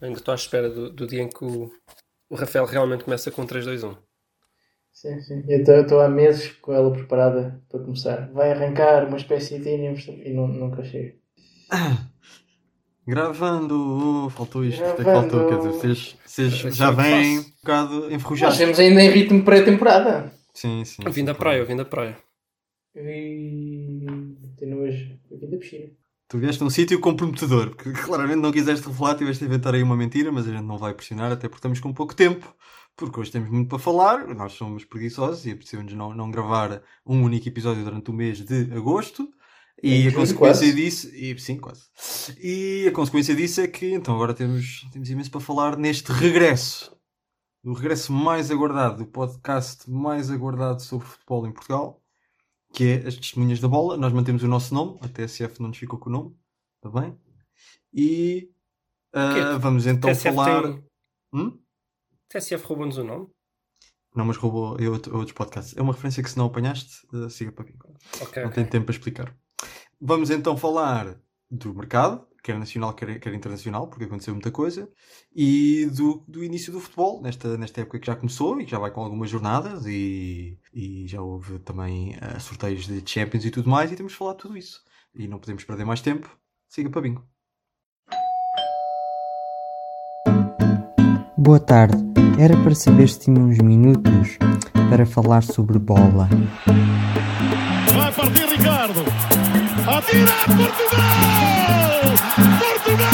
Ainda estou à espera do, do dia em que o, o Rafael realmente começa com 3-2-1. Sim, sim. Eu estou há meses com ela preparada para começar. Vai arrancar uma espécie de e não, nunca chega. Gravando, faltou isto, que Gravando. faltou, quer dizer, vocês, vocês já que vêm um bocado Nós enferrujados. estamos ainda em ritmo pré-temporada. Sim, sim. Eu vim da praia, eu vim da praia. E tenho hoje. Eu vim da piscina. Tu vieste a um sítio comprometedor, porque claramente não quiseste revelar, tiveste a inventar aí uma mentira, mas a gente não vai pressionar, até porque estamos com pouco tempo, porque hoje temos muito para falar, nós somos preguiçosos e precisamos não, não gravar um único episódio durante o mês de agosto. E Em a consequência quase. disso, e, sim, quase. E a consequência disso é que então agora temos, temos imenso para falar neste regresso. O regresso mais aguardado, o podcast mais aguardado sobre futebol em Portugal, que é as Testemunhas da Bola. Nós mantemos o nosso nome, a TSF não nos ficou com o nome, está bem? E quê? vamos então TSF falar. tem- Hum? TSF roubou-nos o nome? Não, mas roubou outro- outros podcasts. É uma referência que se não apanhaste, ah, siga para mim. Ok, Não ok. tenho tempo para explicar. Vamos então falar do mercado, quer nacional, quer, quer internacional, porque aconteceu muita coisa, e do, do início do futebol, nesta, nesta época que já começou e que já vai com algumas jornadas, e, e já houve também ah, sorteios de Champions e tudo mais, e temos de falar de tudo isso. E não podemos perder mais tempo. Siga para bingo. Boa tarde. Era para saber se tinha uns minutos para falar sobre bola. Vai partir Ricardo. Atira Portugal! Portugal!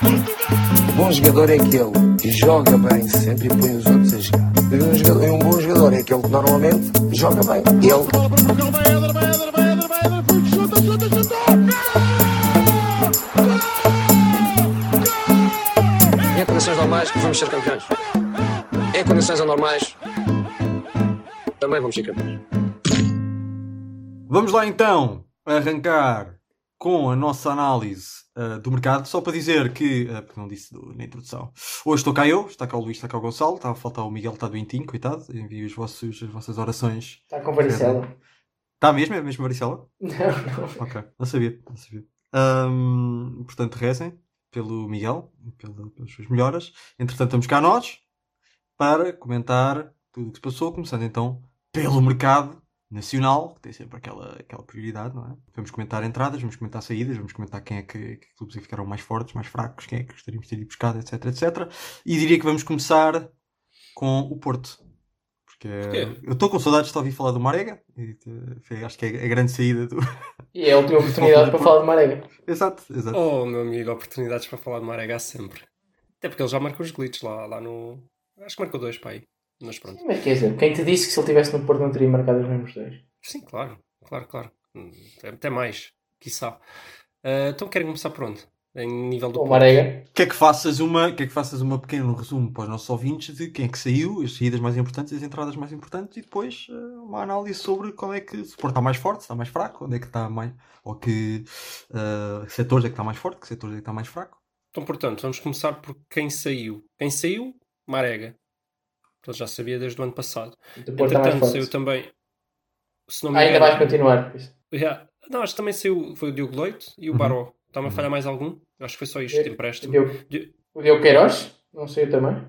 Portugal! bom jogador é aquele que joga bem sempre e põe os outros a jogar. E um, jogador- e um bom jogador é aquele que normalmente joga bem. Ele! Em condições normais, vamos ser campeões. Em condições anormais, também vamos ser campeões. Vamos lá então arrancar com a nossa análise ah, do mercado. Só para dizer que, ah, porque não disse do- na introdução, hoje estou cá eu, está cá o Luís, está cá o Gonçalo, está a faltar o Miguel, está doentinho, coitado. Envio os vossos, as vossas orações. Está com varicela. Está mesmo? É mesmo varicela? Não, não. Ok, não sabia, não sabia. Ahm, portanto, rezem pelo Miguel, pela- pelas suas melhoras. Entretanto, estamos cá nós para comentar tudo o que se passou, começando então pelo mercado nacional, que tem sempre aquela, aquela prioridade, não é? Vamos comentar entradas, vamos comentar saídas, vamos comentar quem é que, que clubes é que ficaram mais fortes, mais fracos, quem é que gostaríamos de ter ido buscado, etc, etc. E diria que vamos começar com o Porto. Porque Porquê? eu estou com saudades de ouvir falar do Marega, e, eh, foi, acho que é a grande saída do, E é a última oportunidade para falar de Marega. Exato, exato. Oh, meu amigo, oportunidades para falar de Marega há sempre. Até porque ele já marcou os glitches lá, lá no. Acho que marcou dois para aí. Mas pronto. Mas quer dizer, quem te disse que se ele estivesse no Porto não teria marcado os mesmos dois? Sim, claro, claro, claro. Hum, Até mais, quiçá. Ah, então querem começar por onde? Em nível do Porto? Marega. Quer que faças uma, quer que faças uma pequeno resumo para os nossos ouvintes de quem é que saiu, as saídas mais importantes, as entradas mais importantes e depois eh, uma análise sobre qual é que se o Porto está mais forte, se está mais fraco, onde é que está mais, ou que eh, setores é que está mais forte, que setores é que está mais fraco. Então, portanto, vamos começar por quem saiu. Quem saiu? Marega. Portanto, já sabia desde o ano passado. Entretanto, saiu também. Se não me Ah, ainda vais continuar. Yeah. Não, acho que também saiu. Foi o Diogo Leite e o Uhum. Baró. Está-me a Uhum. falhar mais algum? Acho que foi só isto de O empréstimo. O Diogo Queiroz não saiu também?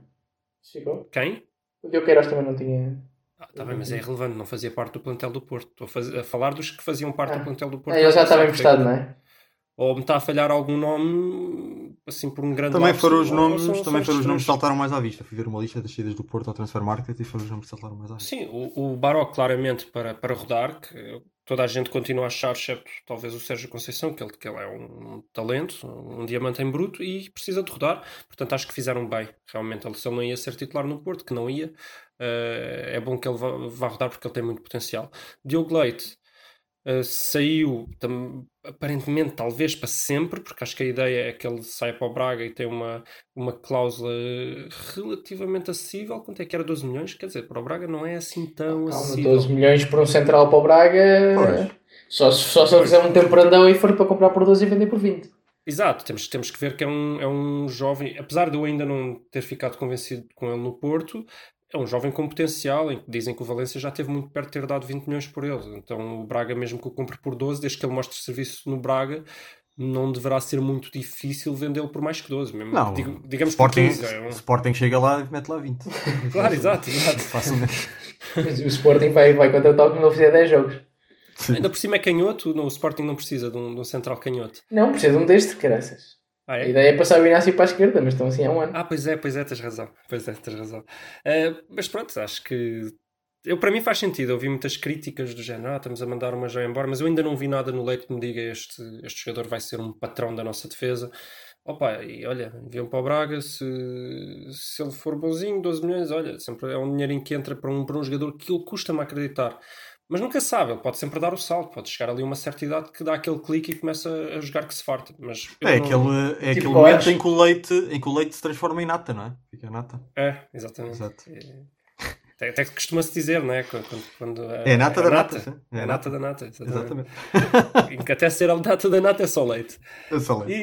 Ficou? Quem? O Diogo Queiroz também não tinha. Ah, tá bem, mas é irrelevante, não fazia parte do plantel do Porto. Estou a, faz- a falar dos que faziam parte Ah. do plantel do Porto. Ah, ele já estava emprestado, não é? Ou me está a falhar algum nome, assim, por um grande Também foram os ou nomes, são- também foram os nomes que saltaram mais à vista. Fui ver uma lista das saídas do Porto ao Transfer Market e foram os nomes que saltaram mais à vista. Sim, o, o Baró claramente para, para rodar, que toda a gente continua a achar, excepto talvez o Sérgio Conceição, que ele, que ele é um talento, um diamante em bruto e precisa de rodar. Portanto, acho que fizeram bem. Realmente, ele, se ele não ia ser titular no Porto, que não ia, eh, é bom que ele vá, vá rodar porque ele tem muito potencial. Diogo Leite eh, saiu tam- aparentemente, talvez para sempre, porque acho que a ideia é que ele saia para o Braga e tem uma, uma cláusula relativamente acessível. Quanto é que era 12 milhões? Quer dizer, para o Braga não é assim tão Calma, acessível. 12 milhões por um central para o Braga. Pois. Só, se- só se ele fizer um temporandão e for para comprar por 12 e vender por 20. Exato, temos, temos que ver que é um, é um jovem, apesar de eu ainda não ter ficado convencido com ele no Porto, é um jovem com potencial, em que dizem que o Valência já esteve muito perto de ter dado 20 milhões por ele. Então o Braga, mesmo que o compre por 12, desde que ele mostre serviço no Braga, não deverá ser muito difícil vendê-lo por mais que 12. Mesmo, Não, Digo- digamos por Sporting, 15. É um... Sporting chega lá e mete lá 20. Claro, exato, exato. Facilmente. Mas o Sporting vai, vai contratar o que não fizer 10 jogos. Ainda por cima é canhoto, o Sporting não precisa de um, de um central canhoto. Não, precisa de um deste, caraças. Ah, A é? ideia é passar o Inácio para a esquerda, mas estão assim há um ano. Ah, pois é, pois é, tens razão. Pois é, tens razão. Eh, mas pronto, acho que. Eu, para mim faz sentido. Eu vi muitas críticas do género, ah, estamos a mandar uma já embora, mas eu ainda não vi nada no leite que me diga este, este jogador vai ser um patrão da nossa defesa. Opa, e olha, enviam para o Braga, se, se ele for bonzinho, 12 milhões, olha, sempre é um dinheirinho que entra para um, para um jogador que ele custa-me acreditar. Mas nunca sabe, ele pode sempre dar o salto, pode chegar ali a uma certa idade que dá aquele clique e começa a jogar que se farta. Mas É não- aquele, é Tipo aquele momento em que, o leite, em que o leite se transforma em nata, não é? Fica nata. É, exatamente. Exato. Até, até que costuma-se dizer, não é? Quando, quando- É a nata da nata, sim. É a nata da nata, exatamente. Exatamente. Que até ser a nata da nata é só leite. Eu só leite.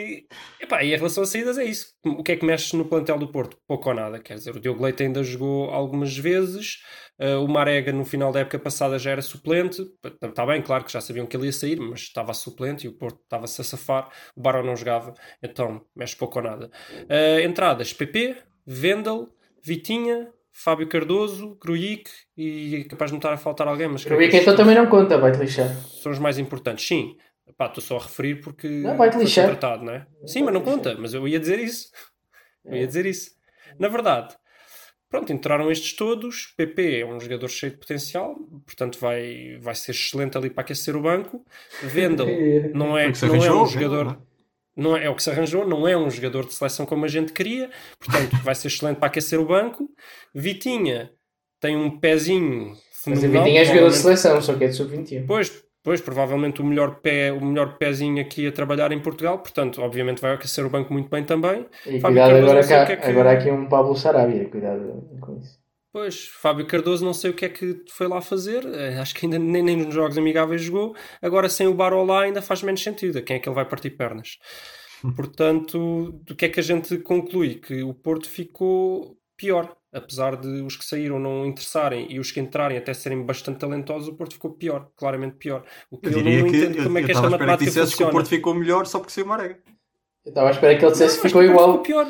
E, epá, e em relação a saídas é isso. O que é que mexe no plantel do Porto? Pouco ou nada. Quer dizer, o Diogo Leite ainda jogou algumas vezes. eh, o Marega no final da época passada já era suplente. Está bem, claro que já sabiam que ele ia sair, mas estava suplente e o Porto estava-se a safar. O Barão não jogava, então mexe pouco ou nada. Eh, entradas: PP, Vendel, Vitinha, Fábio Cardoso, Grujic e é capaz de me estar a faltar alguém, mas estes então também não conta, vai-te lixar. são os mais importantes. Sim, Pá, estou só a referir porque Não, vai-te foi lixar. contratado, não é? Sim, mas não conta. Mas eu ia dizer isso. Eu ia dizer isso. Na verdade, pronto, entraram estes todos. PP é um jogador cheio de potencial, portanto vai, vai ser excelente ali para aquecer o banco. Vendel não é, não é um jogador. Não é? É, é o que se arranjou, não é um jogador de seleção como a gente queria, portanto vai ser excelente para aquecer o banco. Vitinha tem um pezinho Mas a fenomenal, Vitinha é jogador de seleção, só que é de sub-21. Pois, pois, provavelmente o melhor pé, o melhor pezinho aqui a trabalhar em Portugal, portanto, obviamente vai aquecer o banco muito bem também. E Fábio cuidado, agora, cá, que é que- agora aqui um Pablo Sarabia, cuidado com isso. Pois, Fábio Cardoso não sei o que é que foi lá fazer, eh, acho que ainda nem, nem nos jogos amigáveis jogou, agora sem o Baró lá ainda faz menos sentido, a quem é que ele vai partir pernas? Portanto, do que é que a gente conclui? Que o Porto ficou pior, apesar de os que saíram não interessarem e os que entrarem até serem bastante talentosos, o Porto ficou pior, claramente pior. O que Eu eu, não que entendo eu como é que esta estava a esperar que matemática dissesse que o funciona. Porto ficou melhor só porque saiu o Marega. Eu estava a esperar que ele dissesse Não, que ficou igual. ficou pior.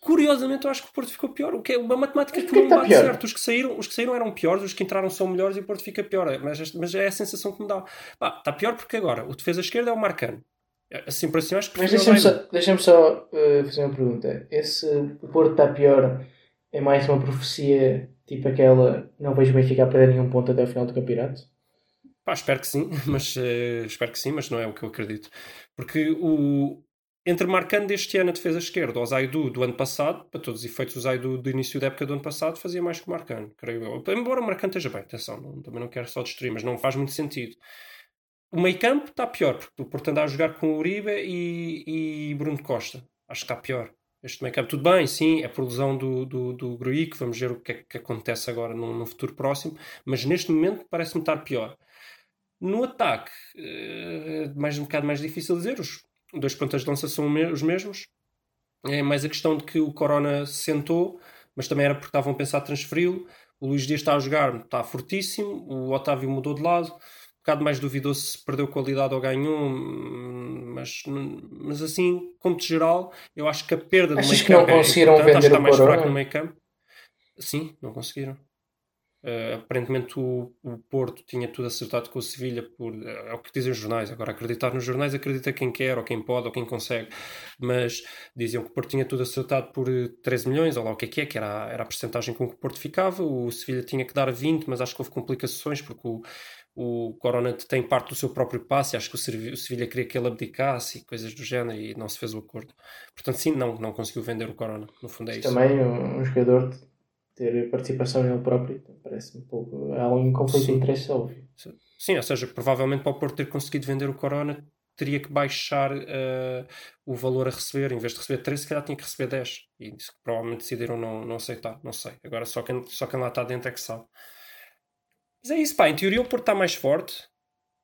Curiosamente, eu acho que o Porto ficou pior. O que é uma matemática que porquê não bate pior? certo. Os que, saíram, os que saíram eram piores, os que entraram são melhores e o Porto fica pior. Mas, mas é a sensação que me dá. Pá, está pior porque agora o defesa esquerda é o Marcano. Assim por assim, eu acho que Mas deixa-me só, deixa só uh, fazer uma pergunta. Esse o Porto está pior é mais uma profecia tipo aquela não vejo o Benfica a perder nenhum ponto até o final do campeonato? Pá, espero que sim, mas eh, espero que sim, mas não é o que eu acredito. Porque o entre Marcano deste ano a defesa esquerda ou o Zaidu do ano passado, para todos os efeitos, o Zaidu do início da época do ano passado fazia mais que o Marcano, creio eu. Embora o Marcano esteja bem, atenção, não- também não quero só destruir, mas não faz muito sentido. O meio campo está pior, porque o Porto anda a jogar com Uribe e, e Bruno Costa. Acho que está pior. Este meio campo, tudo bem, sim, é por lesão do, do, do Gruic, vamos ver o que é que acontece agora no, futuro próximo, mas neste momento parece-me estar pior. No ataque, eh, mais um bocado mais difícil dizer, os dois pontas de lança são os mesmos. É mais a questão de que o Corona se sentou, mas também era porque estavam a pensar transferi-lo. O Luís Dias está a jogar, está fortíssimo. O Otávio mudou de lado. Um bocado mais duvidoso se perdeu qualidade ou ganhou, hum, mas, mas assim, como de geral, eu acho que a perda do Achas meio que não campo é conseguiram importante, acho que vender está o mais Corona? fraco no meio campo. Sim, não conseguiram. Uh, aparentemente o, o Porto tinha tudo acertado com o Sevilha por é o que dizem os jornais. Agora, acreditar nos jornais acredita quem quer, ou quem pode, ou quem consegue. Mas diziam que o Porto tinha tudo acertado por eh, 13 milhões, ou lá o que é que é, que era, era a percentagem com que o Porto ficava. O Sevilha tinha que dar 20, mas acho que houve complicações porque o, o Corona tem parte do seu próprio passe. Acho que o, o Sevilha queria que ele abdicasse e coisas do género e não se fez o acordo. Portanto, sim, não, não conseguiu vender o Corona. No fundo é isso. Também um, um jogador ter participação nele próprio parece-me um pouco. Há um conflito de Sim. interesse óbvio. Sim, ou seja, provavelmente para o Porto ter conseguido vender o Corona teria que baixar eh, o valor a receber, em vez de receber 13, se calhar tinha que receber 10. E isso provavelmente decidiram não, não aceitar, não sei. Agora só quem, só quem lá está dentro é que sabe. Mas é isso, pá, em teoria o Porto está mais forte,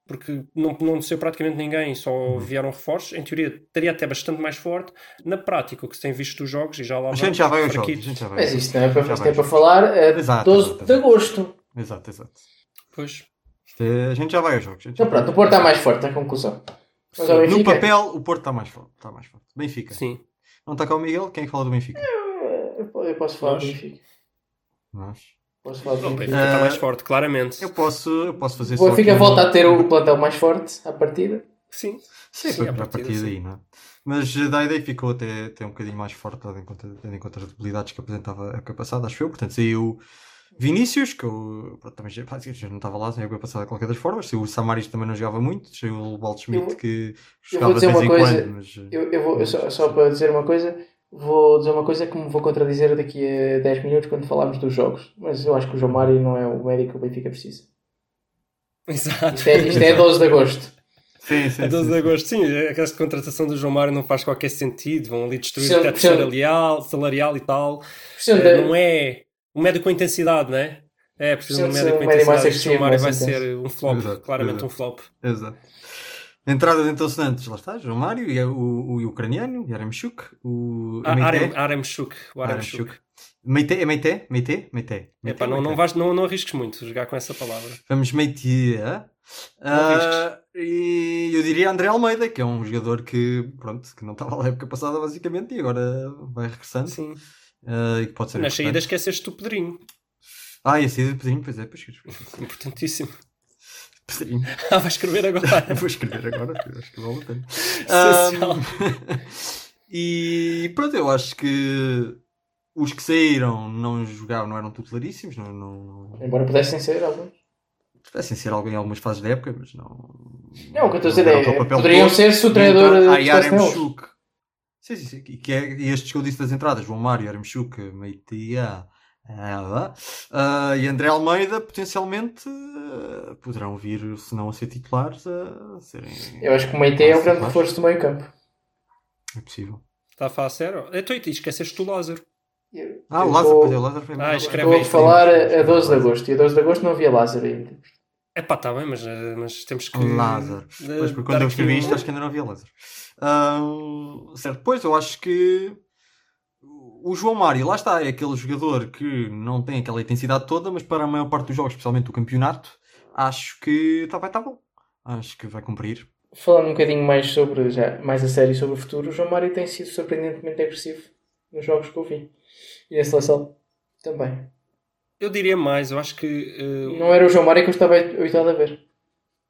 porque não, não desceu praticamente ninguém, só vieram reforços. Em teoria estaria até bastante mais forte. Na prática, o que se tem visto dos jogos, e já lá A gente já vai aos jogos. Já vai Mas aos isto não é para, Já isto é para falar é Exato, 12 exato, de exato. agosto. Exato, exato. Pois, é- a gente já vai aos jogos. Então pronto, o Porto está mais forte, a conclusão. Mas ao No Benfica, papel, o Porto está mais forte. Está mais forte. Benfica. Sim. Não está cá o Miguel? Quem é que fala do Benfica? eu posso falar do Nós. Benfica. Nós. Posso falar do O Benfica. Está Ah, mais forte, claramente. Eu posso, eu posso fazer O. Benfica volta a ter o plantel mais forte à partida. Sim. Sim, Sim, foi à para a partida, partir sim. daí, não é? Mas da ideia ficou até, até um bocadinho mais forte, tendo em, conta, tendo em conta as debilidades que apresentava a época passada, acho eu. Portanto, saiu Vinícius, que eu pronto, também já, já não estava lá na época passada de qualquer das formas. Saiu o Samaris, também não jogava muito. Saiu o Waldschmidt, Eu- que jogava de vez em coisa, quando. Mas, Eu, eu vou, eu só, só para dizer uma coisa, vou dizer uma coisa que me vou contradizer daqui a 10 minutos quando falarmos dos jogos. Mas eu acho que o João Mário não é o médico que o Benfica precisa. Exato. Isto é, isto é 12 de agosto. Sim, sim. A 12 sim, de agosto, sim, aquela contratação do João Mário não faz qualquer sentido, vão ali destruir o teto salarial, salarial e tal. Eh, Não é um médio com intensidade, não é? É, precisa de um de com intensidade. O João Mário vai intenso. ser um flop, Exato, claramente exato. um flop. Exato. Entradas então sonantes, lá está, João Mário, e é o, o, o ucraniano, Yaremchuk, o Ah. Arem, Aremchuk, o Aremchuk. Meite, é Meite? Meite? Meite. Epá, não, não, vais, não, não arrisques muito jogar com essa palavra. Vamos Meite. Ah, e eu diria André Almeida, que é um jogador que, pronto, que não estava lá na época passada, basicamente, e agora vai regressando. Sim. Ah, e que pode ser Nas saídas esqueceste o Pedrinho. Ah, e a saída de Pedrinho, pois é, pois é. Importantíssimo. Pedrinho. Ah, vai escrever agora. Vou escrever agora, acho que vale a pena. Ahm, e pronto, eu acho que os que saíram não jogavam, não eram titularíssimos, não, não, Embora pudessem ser alguns. pudessem ser algo em algumas fases da época, mas não. Não, o que eu estou a dizer é, papel poderiam todo. ser se o treinador ah, e gostasse neles. Aremchuk. Sim, sim, sim. E, que é, e estes que eu disse das entradas, João Mário, Aremchuk, Meitia ah, ah, e André Almeida, potencialmente ah, poderão vir, se não a ser titulares, a serem. Eu acho que o Meite é o grande reforço do meio campo. É possível. Está a falar sério? Então, e esqueceste do Lázaro. Eu- Ah, o eu Lázaro, vou- pois é, o Lázaro foi Ah. Estou a falar a, a 12 de agosto. E a 12 de agosto não havia Lázaro ainda. É pá, está bem, mas, eh, mas temos que. Lázaro. eh, Pois, porque quando eu escrevi um- isto, acho que ainda não havia Lázaro. Ahm, certo, pois eu acho que o João Mário, lá está, é aquele jogador que não tem aquela intensidade toda, mas para a maior parte dos jogos, especialmente do campeonato, acho que tá, vai estar bom. Acho que vai cumprir. Falando um bocadinho mais sobre, já, mais a sério sobre o futuro, o João Mário tem sido surpreendentemente agressivo nos jogos que eu vi. E na seleção também. Eu diria mais, eu acho que. eh, Não era o João Mário que eu estava habituado a ver.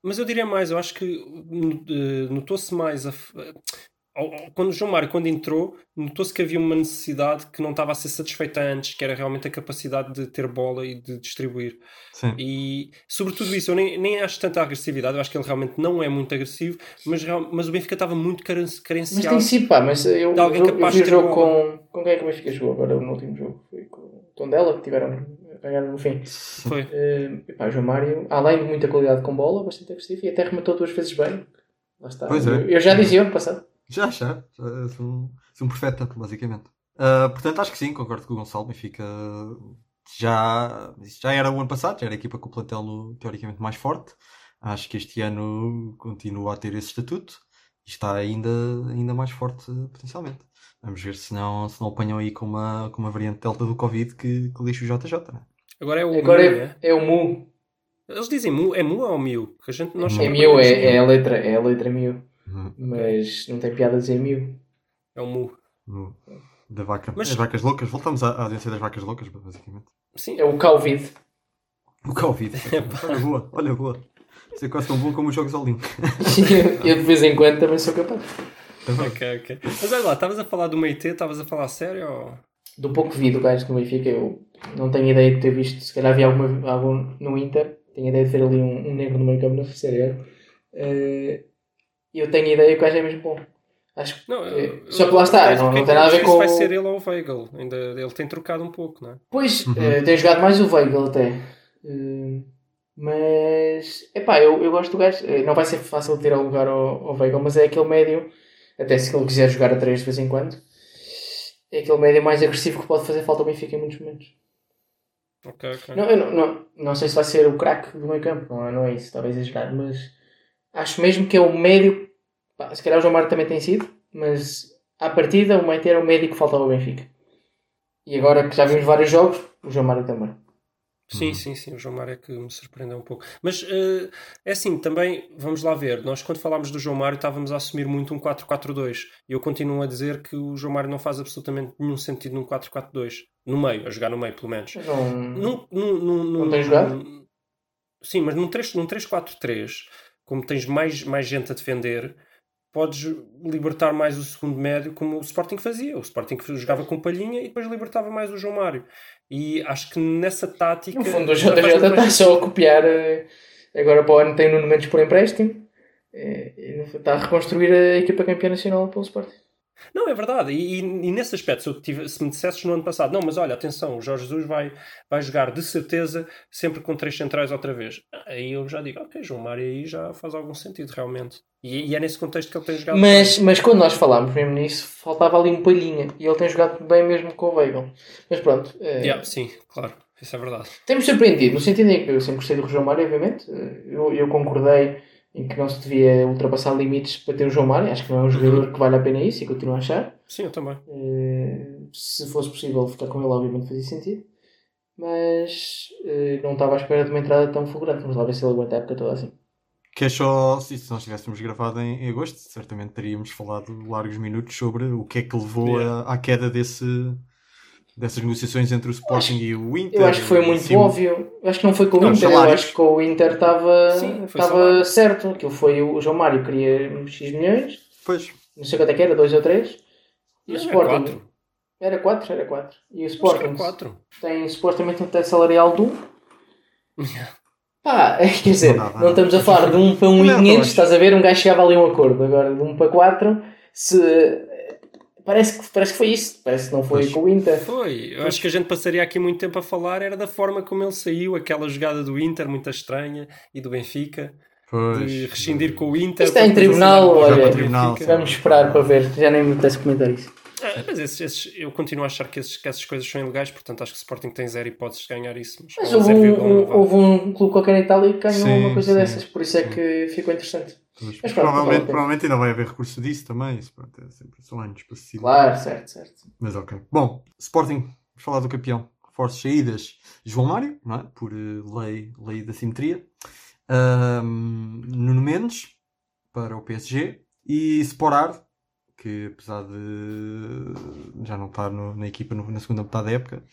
Mas eu diria mais, eu acho que eh, notou-se mais a quando o João Mário quando entrou, notou-se que havia uma necessidade que não estava a ser satisfeita antes, que era realmente a capacidade de ter bola e de distribuir. Sim. E sobretudo isso, eu nem, nem acho tanta agressividade, eu acho que ele realmente não é muito agressivo, mas, real- mas o Benfica estava muito caren- Mas carenciado. tem sido, pá, mas eu, De alguém eu, eu capaz vi o de ter jogo bola. com. Com quem é que o Benfica jogou agora no último jogo? Foi com o Tondela, que tiveram ganharam no fim. Foi. Uh, epá, João Mário, além de muita qualidade com bola, bastante agressivo e até rematou duas vezes bem. Lá está. Pois é. Eu, eu já dizia ano passado. Já, já. já sou, um, sou um profeta, basicamente. Ah, portanto, acho que sim, concordo com o Gonçalo. Benfica já, já era o ano passado, já era a equipa com o plantel no- teoricamente mais forte. Acho que este ano continua a ter esse estatuto e está ainda, ainda mais forte potencialmente. Vamos ver se não, se não apanham aí com uma, com uma variante delta do Covid que, que lixa o JJ. Né? Agora é o Agora Mu, é, né? é o Mu. Eles dizem Mu, é Mu ou Miu? Que a gente nós Mu. É Miu, é, é a letra, é a letra Miu. Uhum. Mas não tem piada dizer Miu. É o Mu. No- Da vaca. Mas- As vacas loucas. Voltamos à, audiência das vacas loucas, basicamente. Sim, É o Calvid. O Covid. olha boa, olha boa. Isso é quase tão bom como os Jogos Olímpicos. eu de vez em quando também sou capaz. ok, ok. Mas olha lá, estavas a falar do Meite, estavas a falar a sério ou... Do pouco que vi do gajo do Benfica, eu não tenho ideia de ter visto. Se calhar havia alguma, algum no Inter. Tenho ideia de ver ali um, um negro no meio campo na terceira. E eu tenho ideia que o gajo é mesmo bom. Acho que. Não, é, eu- só que lá está, não, não eu- tem nada a ver se com. vai ser ele ou o Weigl. Ainda, ele tem trocado um pouco, não é? Pois, Uhum. eh, tem jogado mais o Weigl até. Eh, mas, epá, eu, eu gosto do gajo. Eh, Não vai ser fácil tirar o lugar ao, ao Weigl, mas é aquele médio, até se ele quiser jogar a 3 de vez em quando, é aquele médio mais agressivo que pode fazer falta ao Benfica em muitos momentos. Ok, ok. Não, eu não, não, não sei se vai ser o craque do meio campo, não é, não é isso, talvez exagerado, mas acho mesmo que é o médio. Pá, se calhar o João Mário também tem sido, mas à partida o Meite era o médio que faltava ao Benfica. E agora que já vimos vários jogos, o João Mário também. Sim, sim, sim. O João Mário é que me surpreendeu um pouco. Mas eh, é assim, também, vamos lá ver. Nós, quando falámos do João Mário, estávamos a assumir muito um 4-4-2. E eu continuo a dizer que o João Mário não faz absolutamente nenhum sentido num 4-4-2. No meio, a jogar no meio, pelo menos. Não, Num- num- num- Não num- tem jogado? Sim, mas num 3 num 3-4-3, como tens mais, mais gente a defender, podes libertar mais o segundo médio, como o Sporting fazia. O Sporting jogava com palhinha e depois libertava mais o João Mário. E acho que nessa tática. No fundo, o JJ está mais só a copiar. eh, Agora para o ano tem Nuno Mendes por empréstimo. eh, e Está a reconstruir a equipa campeã nacional pelo Sporting. Não, é verdade. E, e- nesse aspecto, se, eu tive- se me dissesses no ano passado, não, mas olha, atenção, o Jorge Jesus vai, vai jogar de certeza sempre com três centrais outra vez. Aí eu já digo, ok, João Mário aí já faz algum sentido, realmente. E, e é nesse contexto que ele tem jogado. Mas, mas quando nós falámos mesmo nisso, faltava ali um palhinha. E ele tem jogado bem mesmo com o Weigl. Mas pronto. eh, Yeah, sim, claro, isso é verdade. Temos surpreendido, no sentido em que eu sempre gostei do João Mário, obviamente. Eu, eu concordei em que não se devia ultrapassar limites para ter o João Mário. Acho que não é um jogador que vale a pena isso e continuo a achar. Sim, eu também. Eh, se fosse possível ficar com ele, obviamente fazia sentido. Mas eh, não estava à espera de uma entrada tão fulgurante. Vamos lá ver se ele aguenta a época toda assim. Que é só, se se nós tivéssemos gravado em, em agosto, certamente teríamos falado largos minutos sobre o que é que levou Yeah. a- à queda desse, dessas negociações entre o Sporting e o Inter. Eu acho que foi muito Sim, óbvio. Eu acho que não foi com o Não, Inter. Eu acho que com o Inter estava certo. Aquilo foi o João Mário queria X milhões. Pois, Não sei quanto é que era, 2 ou 3. E o Não, é Sporting. quatro. Era 4, era 4. E o Acho Sporting é quatro. tem supostamente um teto salarial de 1. Pá, quer dizer, Não não, dá, não. estamos a falar de 1 para 1 Não, e não 500, acho. estás a ver? Um gajo chegava ali a um acordo. Agora de 1 para 4, se. Parece que, parece que foi isso. Parece que não foi Pois. com o Inter. Foi. Eu acho que a gente passaria aqui muito tempo a falar era da forma como ele saiu, aquela jogada do Inter, muito estranha, e do Benfica, pois. de rescindir com o Inter. Isto é em tribunal, olha. para tribunal. Vamos esperar para ver. Já nem me apetece comentar isso. Ah, mas esses, esses- eu continuo a achar que, esses- que essas coisas são ilegais, portanto acho que o Sporting tem zero hipóteses de ganhar isso. Mas, Mas houve 0,1 um, houve um clube qualquer em Itália que ganhou Sim, uma coisa sim, dessas. Por isso é sim. que ficou interessante. Pois, Mas pronto, provavelmente, provavelmente ainda vai haver recurso disso também. Isso, pronto, é sempre, são anos para se Claro, certo, certo. Mas ok. Bom, Sporting, vamos falar do campeão. Reforços saídas. João Mário, não é? Por eh, lei, lei da simetria. Ahm, Nuno Mendes, para o PSG. E Sporard, que apesar de já não estar no- na equipa no- na segunda metade da época,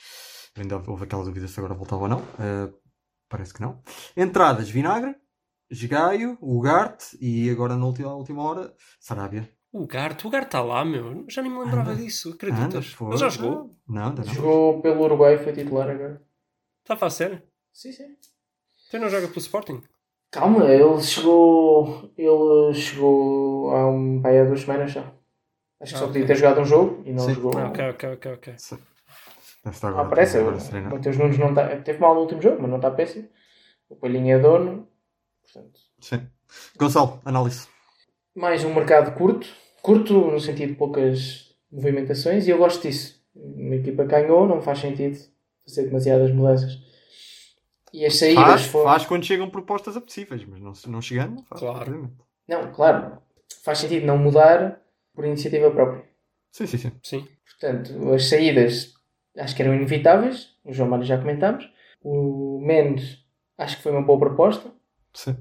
ainda houve aquela dúvida se agora voltava ou não. Ah, parece que não. Entradas, Vinagre, Gaio, Ugarte e agora na última, última hora, Sarabia. O Garte, o Garte está lá, meu. Já nem me lembrava Anda. disso, acreditas? Ele já jogou? Não, ainda não. Jogou pelo Uruguai, foi titular agora. Estava a sério? Sim, sim. Então não joga pelo Sporting? Calma, ele chegou. Ele chegou há, um, há duas semanas já. Acho que Ah, só ok. podia ter jogado um jogo e não Sim. jogou. Ah, ok, ok, ok, ok. Deve estar Ah, agora, parece. agora O. Mateus Nunes não tá, teve mal no último jogo, mas não está péssimo. O Palhinha é dono. Portanto, Sim. Gonçalo, análise. mais um mercado curto. Curto no sentido de poucas movimentações e eu gosto disso. Uma equipa ganhou, não faz sentido fazer demasiadas mudanças. E as saídas Faz, foram. faz quando chegam propostas apetecíveis, mas não, não chegando, não faz. Claro. Não, claro. Faz sentido não mudar por iniciativa própria. Sim, sim, sim. Sim. Portanto, as saídas acho que eram inevitáveis. O João Mário já comentámos. O Mendes acho que foi uma boa proposta. Sim.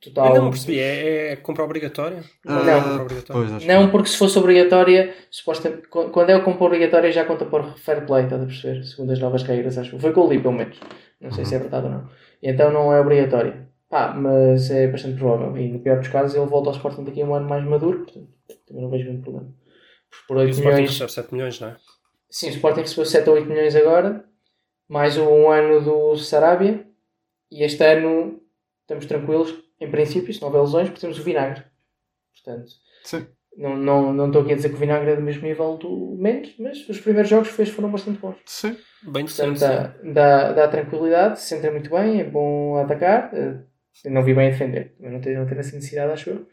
Total. Ainda não percebi, é, é compra obrigatória? Não. é compra obrigatória. Pois, Não, que- porque se fosse obrigatória, supostamente, qu- quando é o compra obrigatória já conta por fair play, estás a perceber? Segundo as novas regras, acho. Foi o que eu li, pelo menos. Não sei se é verdade ou não. Então não é obrigatória. Pá, mas é bastante provável. E no pior dos casos, ele volta ao Sporting daqui a um ano mais maduro, portanto, também não vejo grande problema. Por E o 8 Sporting milhões. recebe 7 milhões, não é? Sim, o Sporting recebeu 7 ou 8 milhões agora, mais um ano do Sarabia, e este ano estamos tranquilos, em princípio, se não houver lesões, porque temos o Vinagre. Portanto, Sim. não, não, não estou aqui a dizer que o Vinagre é do mesmo nível do Mendes, mas os primeiros jogos que fez foram bastante bons. Sim. Bem Portanto, dá, dá, dá tranquilidade, se entra muito bem, é bom atacar. eh, Eu não vi bem a defender, também não teve, não teve essa necessidade, acho eu.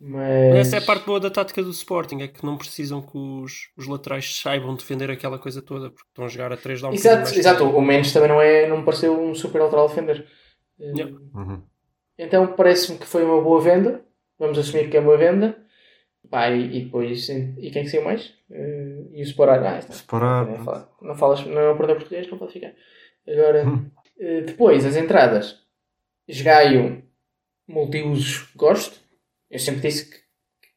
Mas... Essa é a parte boa da tática do Sporting, é que não precisam que os, os laterais saibam defender aquela coisa toda, porque estão a jogar a 3 dá um Exato, exato. O Mendes também não, é, não me pareceu um super lateral a defender. Eh, Yeah. Uhum. Então parece-me que foi uma boa venda. Vamos assumir que é uma venda. Pá, e, e depois. E quem que saiu mais? Eh, e o Sporar. Ah, está. Sporar, Não, fala- não falas, não é o português português, não pode ficar. Agora, eh, depois, as entradas. Esgaio, multiusos, gosto. Eu sempre disse que,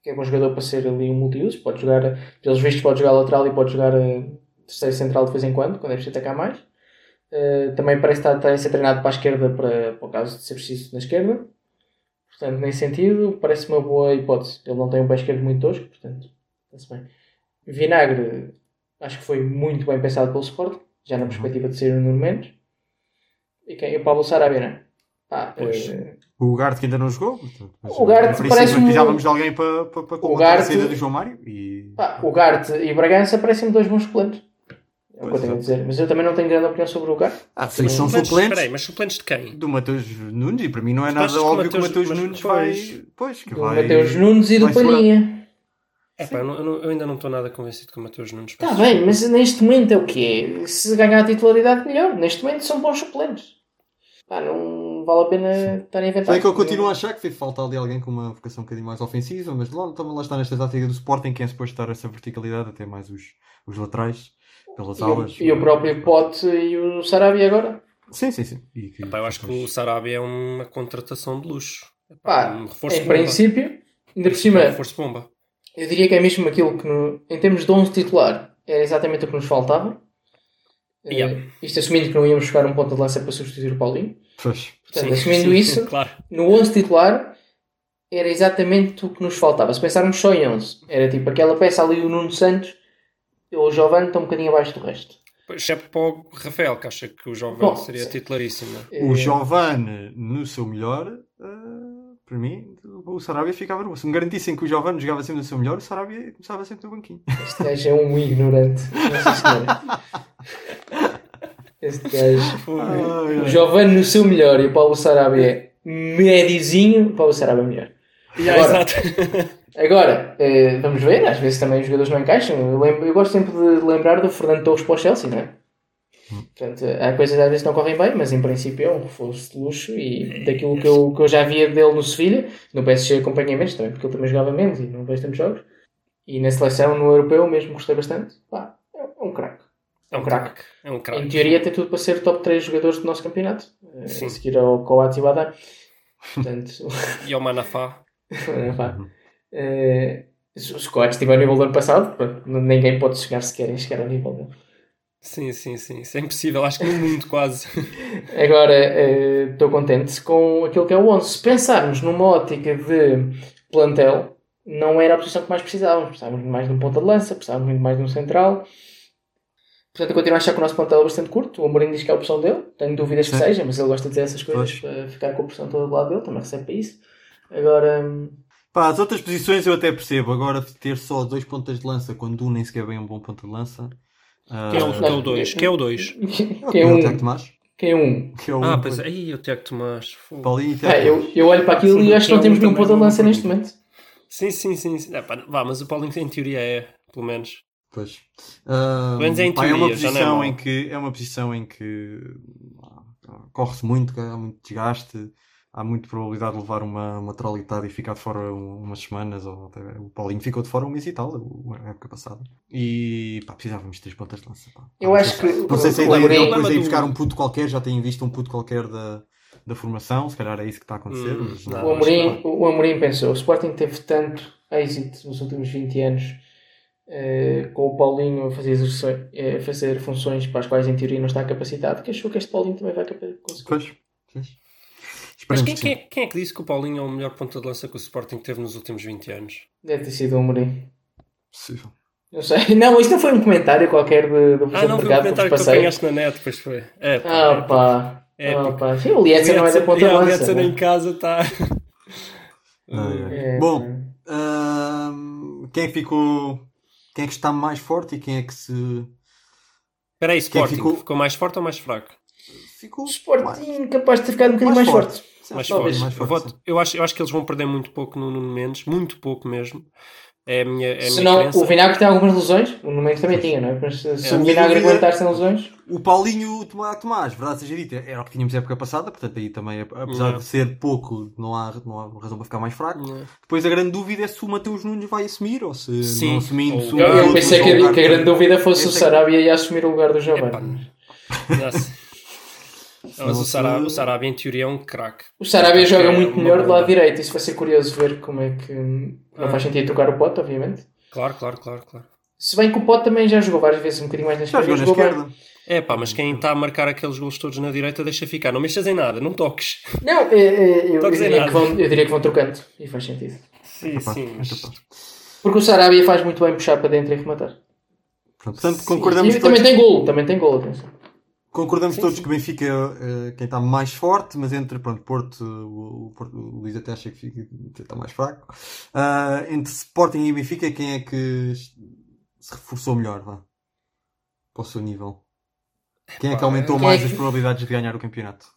que é bom jogador para ser ali um multiusos. Pode jogar, pelos vistos, pode jogar lateral e pode jogar eh, terceiro central de vez em quando, quando é preciso atacar mais. Eh, também parece estar, a ser treinado para a esquerda, para, para o caso de ser preciso na esquerda. Portanto, nesse sentido, parece uma boa hipótese. Ele não tem um pé esquerdo muito tosco, portanto, está-se bem. Vinagre, acho que foi muito bem pensado pelo Sport, já na perspectiva de ser o Nuno Mendes. E quem? O Pablo Sarabia, não é? Eh, O Ugarte que ainda não jogou. portanto, O princípio, parece um- precisávamos de alguém para, para, para combater Ugarte- a saída do João Mário. E... pá, o Garte e Bragança parecem-me dois bons suplentes. É o que eu tenho é. a dizer. Mas eu também não tenho grande opinião sobre o Garte. Ah, vocês são suplentes espera aí, mas suplentes de quem? do Mateus Nunes e para mim não é nada óbvio que o mas Nunes vai. Pois, que Do vai. Mateus Nunes e do. Palhinha. É pá, eu, eu ainda não estou nada convencido com o Mateus Nunes. Está Tá bem, mas neste momento é o quê? Se ganhar a titularidade, melhor. Neste momento são bons suplentes. Pá, não vale a pena estar a inventar. Sei que eu continuo a achar que fez falta ali alguém com uma vocação um bocadinho mais ofensiva, mas lá, também lá está nesta tática do Sporting quem é suposto dar essa verticalidade, até mais os, os laterais, pelas E o, alas. e o próprio Pote e o Sarabia agora. Sim, sim, sim. E que- Epá, eu acho que o Sarabia é uma contratação de luxo. Epá, Pá, um reforço em bomba. princípio, ainda por Um cima, reforço bomba. eu diria que é mesmo aquilo que, no- em termos de 11 titular, era exatamente o que nos faltava. Eh, Yeah. isto assumindo que não íamos buscar um ponto de lança para substituir o Paulinho. Pois. Portanto, Sim, assumindo sim, isso, Claro. no 11 titular era exatamente o que nos faltava. Se pensarmos só em 11, era tipo aquela peça ali, o Nuno Santos, o Giovanni, estão um bocadinho abaixo do resto. Exceto para o Rafael, que acha que o jovem Bom, seria sim. titularíssimo. O Eh, Giovanni no seu melhor, eh, para mim, o Sarabia ficava no. Se me garantissem que o Giovanni jogava sempre no seu melhor, o Sarabia começava sempre no banquinho. Este gajo é um ignorante. Senhora. Este gajo. O. Giovanni no seu melhor e o Paulo Sarabia é médiozinho, o Paulo Sarabia é melhor. Yeah, Agora- exato. Agora, eh, vamos ver, às vezes também os jogadores não encaixam. Eu, lembro- eu gosto sempre de lembrar do Fernando Torres para o Chelsea, não é? Portanto, há coisas às vezes não correm bem, mas em princípio é um reforço de luxo e daquilo que eu, que eu já via dele no Sevilha, no PSG acompanhei menos também, porque ele também jogava menos e não vejo tantos jogos. E na seleção, no europeu, mesmo gostei bastante. Pá, é é um craque. É um craque. É um craque. Em teoria tem tudo para ser top 3 jogadores do nosso campeonato. eh, Sim. A seguir ao Coates e Badar. Portanto, E ao Manafá. eh, se os Coates estiverem ao nível do ano passado, ninguém pode chegar sequer a chegar ao nível dele. Sim, sim, sim. Isso é impossível. Acho que no mundo quase. Agora, eh, estou contente com aquilo que é o 11. Se pensarmos numa ótica de plantel, não era a posição que mais precisávamos. Precisávamos muito mais de um ponta de lança, precisávamos muito mais de um central. Portanto, eu continuo a achar que o nosso plantel é bastante curto. O Amorim diz que é a opção dele. Tenho dúvidas que seja, mas ele gosta de dizer essas coisas Pois. para ficar com a opção toda do lado dele. Também recebe para isso. Agora, hum, Pá, as outras posições eu até percebo. Agora, ter só dois pontas de lança quando um nem sequer bem um bom ponta de lança. ah, Quem é o- quem é o 2? Quem é o 2? quem é o Tiago um? Tomás. Quem é um? Que é o Ah, um, pois é. Aí o Tiago Tomás. Paulinho Tiago Ah, eu, eu olho para aquilo Sim, e acho que não é temos um nenhum ponta de não lança neste momento. Sim, sim, sim. sim. É, pá, vá, mas o Paulinho em teoria é, pelo menos. Pois. Ah, Pelo menos é em pá, é uma teoria, é posição em que é uma posição em que ah, corre-se muito, há muito desgaste, há muita probabilidade de levar uma, uma trolitada e ficar de fora um- umas semanas, ou até o Paulinho ficou de fora um mês e tal, a época passada. E pá, precisávamos de três pontas de lança. Pá. Eu Não acho sei- que Não sei se a ideia dele depois é ir do- buscar um puto qualquer, já têm visto um puto qualquer da, da formação, se calhar é isso que está a acontecer. Hum, mas não. O que Amorim, o Amorim pensou, o Sporting teve tanto êxito nos últimos 20 anos eh, com o Paulinho a fazer, exerções- eh, a fazer funções para as quais em teoria não está capacitado, que achou que este Paulinho também vai conseguir. Pois, pois. Mas quem, quem, é- quem é que disse que o Paulinho é o melhor ponta de lança que o Sporting teve nos últimos 20 anos? Deve ter sido o Amorim. Possível. Não sei. Não, isto não foi um comentário qualquer de- do Ah, não, de foi um que comentário que vos tu apanhaste na net, pois foi. É, pá, Ah é, pá. É, ah, pá. Sim, o Lietzen não é da ponta de Yeah, o lança. Lietzen né? em casa está. É, Bom. Ahm, quem é que ficou. Quem é que está mais forte e quem é que se. Espera aí, Quem Sporting, ficou- ficou... mais forte ou mais fraco? Ficou. O Sporting capaz de ter ficado um bocadinho mais, Mais forte. Sim, Mais talvez. forte. mais Eu, forte, voto- eu acho, eu acho que eles vão perder muito pouco no Nuno Mendes, muito pouco mesmo. É a minha, é a minha Senão, crença. o Vinagre tem algumas lesões. O momento também tinha, não é? Mas se, se É. o Vinagre aguentar sem lesões. O Paulinho Tomás, Tomás, verdade seja dita, era o que tínhamos época passada, portanto aí também, apesar Não. de ser pouco, não há, não há razão para ficar mais fraco. Não. Depois a grande dúvida é se o Mateus Nunes vai assumir ou se Sim. não assumindo. Ou- se Eu, eu pensei que, o a- que a grande dúvida fosse o é- Sarabia ia assumir o lugar do Giovanni. Mas Não o Sarabia, o Sarabia, em teoria, é um craque. O Sarabia que joga é muito melhor do lado direito. Isso vai ser curioso ver como é que. Não Ah. faz sentido trocar o Pote, obviamente. Claro, claro, claro, claro. Se bem que o Pote também já jogou várias vezes um bocadinho mais na Já esquerda. jogou na jogou bem. esquerda. É pá, mas quem está a marcar aqueles gols todos na direita, deixa ficar. Não mexas em nada, não toques. Não, é, é, eu, eu, Toques em diria que vão, eu diria que vão trocando. E faz sentido. Sim, sim. é mas-. Porque o Sarabia faz muito bem puxar para dentro e rematar. Portanto, concordamos e também tem gol, também tem gol, atenção. Concordamos todos que o Benfica é quem está mais forte, mas entre pronto, Porto, o, o, Porto- o Luís até acha que fica- está mais fraco. Ah, entre Sporting e Benfica, quem é que se reforçou melhor? Vá? Para o seu nível? Quem é que aumentou quem é mais que- as probabilidades de ganhar o campeonato?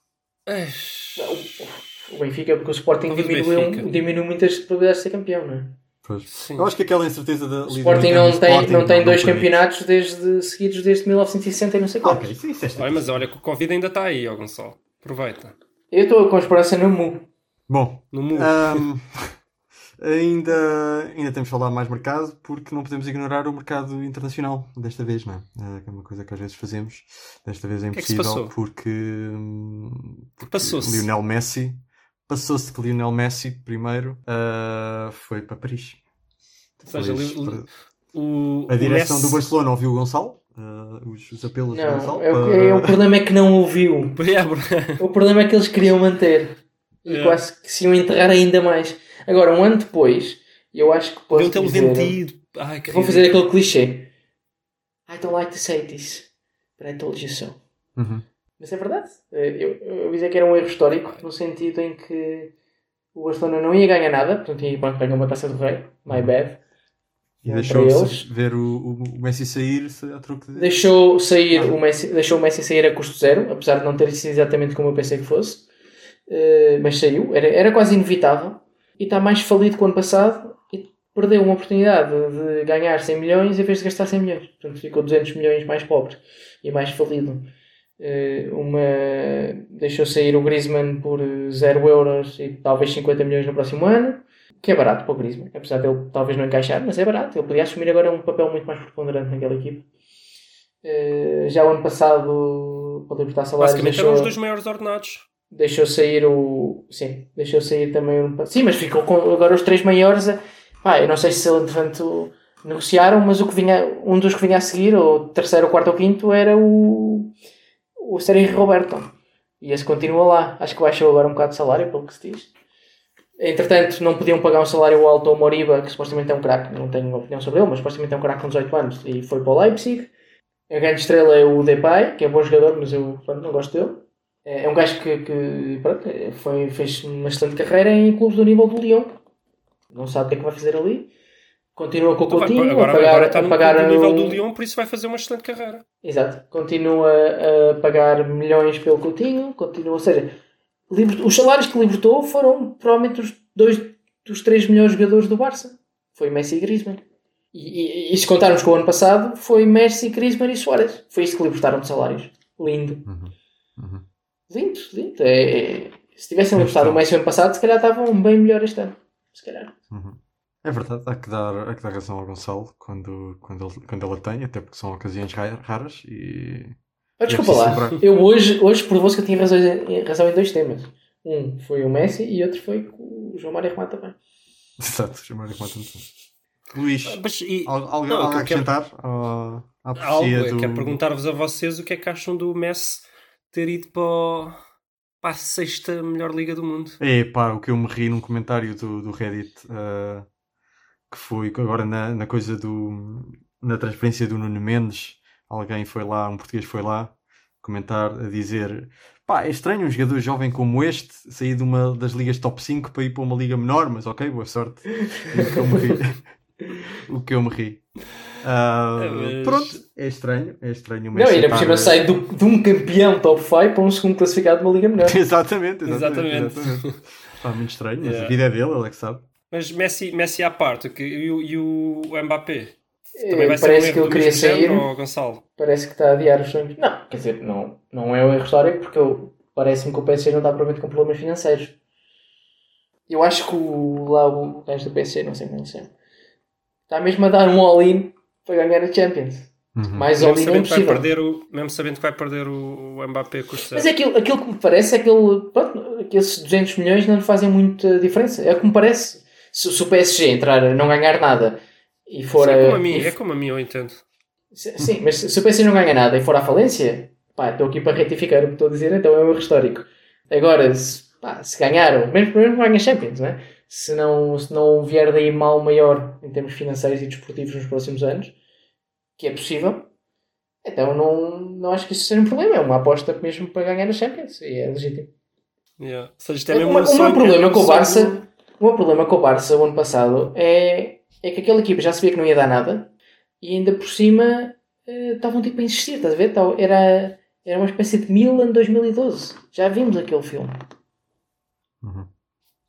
O Benfica, porque o Sporting diminuiu, diminuiu muitas probabilidades de ser campeão, não é? Sim. Eu acho que aquela incerteza da O Sporting não tem, não tem dois campeonatos desde, seguidos desde 1960 e não sei Ah, quantos. ok, isso, isso é Olha, estatística. mas olha que o Covid ainda está aí, ó Gonçalo. Aproveita. Eu estou com esperança no Mu. Bom, No mundo. Ahm, ainda, ainda temos de falar mais mercado porque não podemos ignorar o mercado internacional desta vez, não é? É que é uma coisa que às vezes fazemos. Desta vez é que é que se impossível passou? porque, hum, porque Passou-se. Lionel Messi passou-se que Lionel Messi primeiro ah, foi para Paris. Ou seja, para- o, a o direção Messi- do Barcelona ouviu o Gonçalo, ah, os, os apelos do Gonçalo. Não, é, o- para- é, o problema é que não ouviu. É. O problema é que eles queriam manter. E É. quase que se iam enterrar ainda mais. Agora, um ano depois, eu acho que posso tê-lo dizer... vendido. Ai, que Vou fazer aquele clichê. I don't like to say this, but I told you so. Uhum. Mas é verdade. Eh, Eu, eu dizer que era um erro histórico, no sentido em que o Barcelona não ia ganhar nada, portanto ia para ganhar uma taça do rei. My bad. E deixou ver o, o- Messi sair a troco de. Deixou, sair o Messi, deixou o Messi sair a custo zero, apesar de não ter sido exatamente como eu pensei que fosse. Eh, mas saiu, era, era quase inevitável. E está mais falido que o ano passado e perdeu uma oportunidade de ganhar 100 milhões em vez de gastar 100 milhões. Portanto, ficou 200 milhões mais pobre e mais falido. Eh, uma... Deixou sair o Griezmann por 0 euros e talvez 50 milhões no próximo ano. Que é barato para o Griezmann, apesar dele talvez não encaixar, mas é barato. Ele podia assumir agora um papel muito mais preponderante naquela equipe. Eh, já o ano passado, para libertar salários, Basicamente deixou, eram os dois maiores ordenados. deixou sair o. Sim, deixou sair também o. Sim, mas ficou com agora os três maiores. Pá, eu não sei se entretanto negociaram, mas o que vinha, um dos que vinha a seguir, ou terceiro, ou quarto ou quinto, era o. O Sérgio Roberto. E esse continua lá. Acho que baixou agora um bocado de salário, pelo que se diz. Entretanto, não podiam pagar um salário alto ao Moriba, que supostamente é um craque, não tenho opinião sobre ele, mas supostamente é um craque com 18 anos e foi para o Leipzig. A grande estrela é o Depay, que é bom jogador, mas eu pronto, não gosto dele. É é um gajo que, que pronto, é, foi, fez uma excelente carreira em clubes do nível do Lyon. Não sabe o que é que vai fazer ali. Continua com o Então vai- Coutinho agora, a pagar, agora está a no, pagar no nível o- do Lyon, por isso vai fazer uma excelente carreira. Exato. Continua a pagar milhões pelo Coutinho. Continua, ou seja, liber- os salários que libertou foram provavelmente os dois dos três melhores jogadores do Barça. Foi Messi e Griezmann. E, e, e se contarmos com o ano passado, foi Messi, Griezmann e Suárez. Foi isso que libertaram de salários. Lindo. Uhum. Uhum. Lindo, lindo. É, é- se tivessem libertado o Messi ano passado, se calhar estavam bem melhor este ano. Se calhar. Uhum. É verdade, há que, dar, há que dar razão ao Gonçalo quando, quando, ele, quando ela tem, até porque são ocasiões ra- raras e. Ah, É desculpa lá. lembrar. Eu hoje, hoje provou-se que eu tinha razão, em- razão em dois temas. Um foi o Messi e outro foi o João Mário remata bem. Exato, chamar enquanto atenção. Luís, Ah, Mas, e, al- algo Não, algo que a eu quero- acrescentar à, à algo, do... quero perguntar-vos a vocês o que é que acham do Messi ter ido para, o- para a sexta melhor liga do mundo. É pá, o que eu me ri num comentário do, do Reddit ah, que foi agora na, na coisa do na transferência do Nuno Mendes alguém foi lá, um português foi lá comentar a dizer pá, é estranho um jogador jovem como este sair de uma das ligas top 5 para ir para uma liga menor, mas ok, boa sorte o que eu me ri o que eu me ri É, mas- pronto, é estranho é estranho o Não, ainda por cima sai do, de um campeão top 5 para um segundo classificado de uma liga menor. exatamente, exatamente, Exatamente. exatamente. Pá, muito estranho, mas Yeah. a vida é dele, ele é que sabe Mas Messi, Messi à parte, que, e, o- e o Mbappé? Também Eh, vai ser um Parece que ele queria sair. Gonçalo? Parece que está a adiar os sonhos. Não, quer dizer, não, não é um erro histórico porque parece-me que o PSG não está provavelmente com problemas financeiros. Eu acho que o, lá o gajo do PSG, não sei como se chama, está mesmo a dar um all-in para ganhar a Champions. Mais Mesmo nível sabendo, que vai perder o, mesmo sabendo que vai perder o, o Mbappé com os Mas aquilo, aquilo que me parece é que, ele, pronto, que esses 200 milhões não lhe fazem muita diferença. É o que me parece. Se, se o PSG entrar, não ganhar nada e for. é, como a- mim, e- é como a mim, eu entendo. se- Sim, mas se se o PSG não ganha nada e for à falência, pá, estou aqui para retificar o que estou a dizer, então é o meu histórico. Agora, se, pá, se ganharam, mesmo mesmo ganha Champions, né? se, não, se não vier daí mal maior em termos financeiros e desportivos nos próximos anos, que é possível, então não, não acho que isso seja um problema. É uma aposta mesmo para ganhar a Champions e é legítimo. Yeah. Seja, isto é mesmo O meu- um o problema é um com o Barça- O meu problema com o Barça o ano passado é, é que aquela equipa já se via que não ia dar nada e ainda por cima eh, estavam tipo a insistir, estás a ver? Tava- Era, era uma espécie de Milan 2012. Já vimos aquele filme.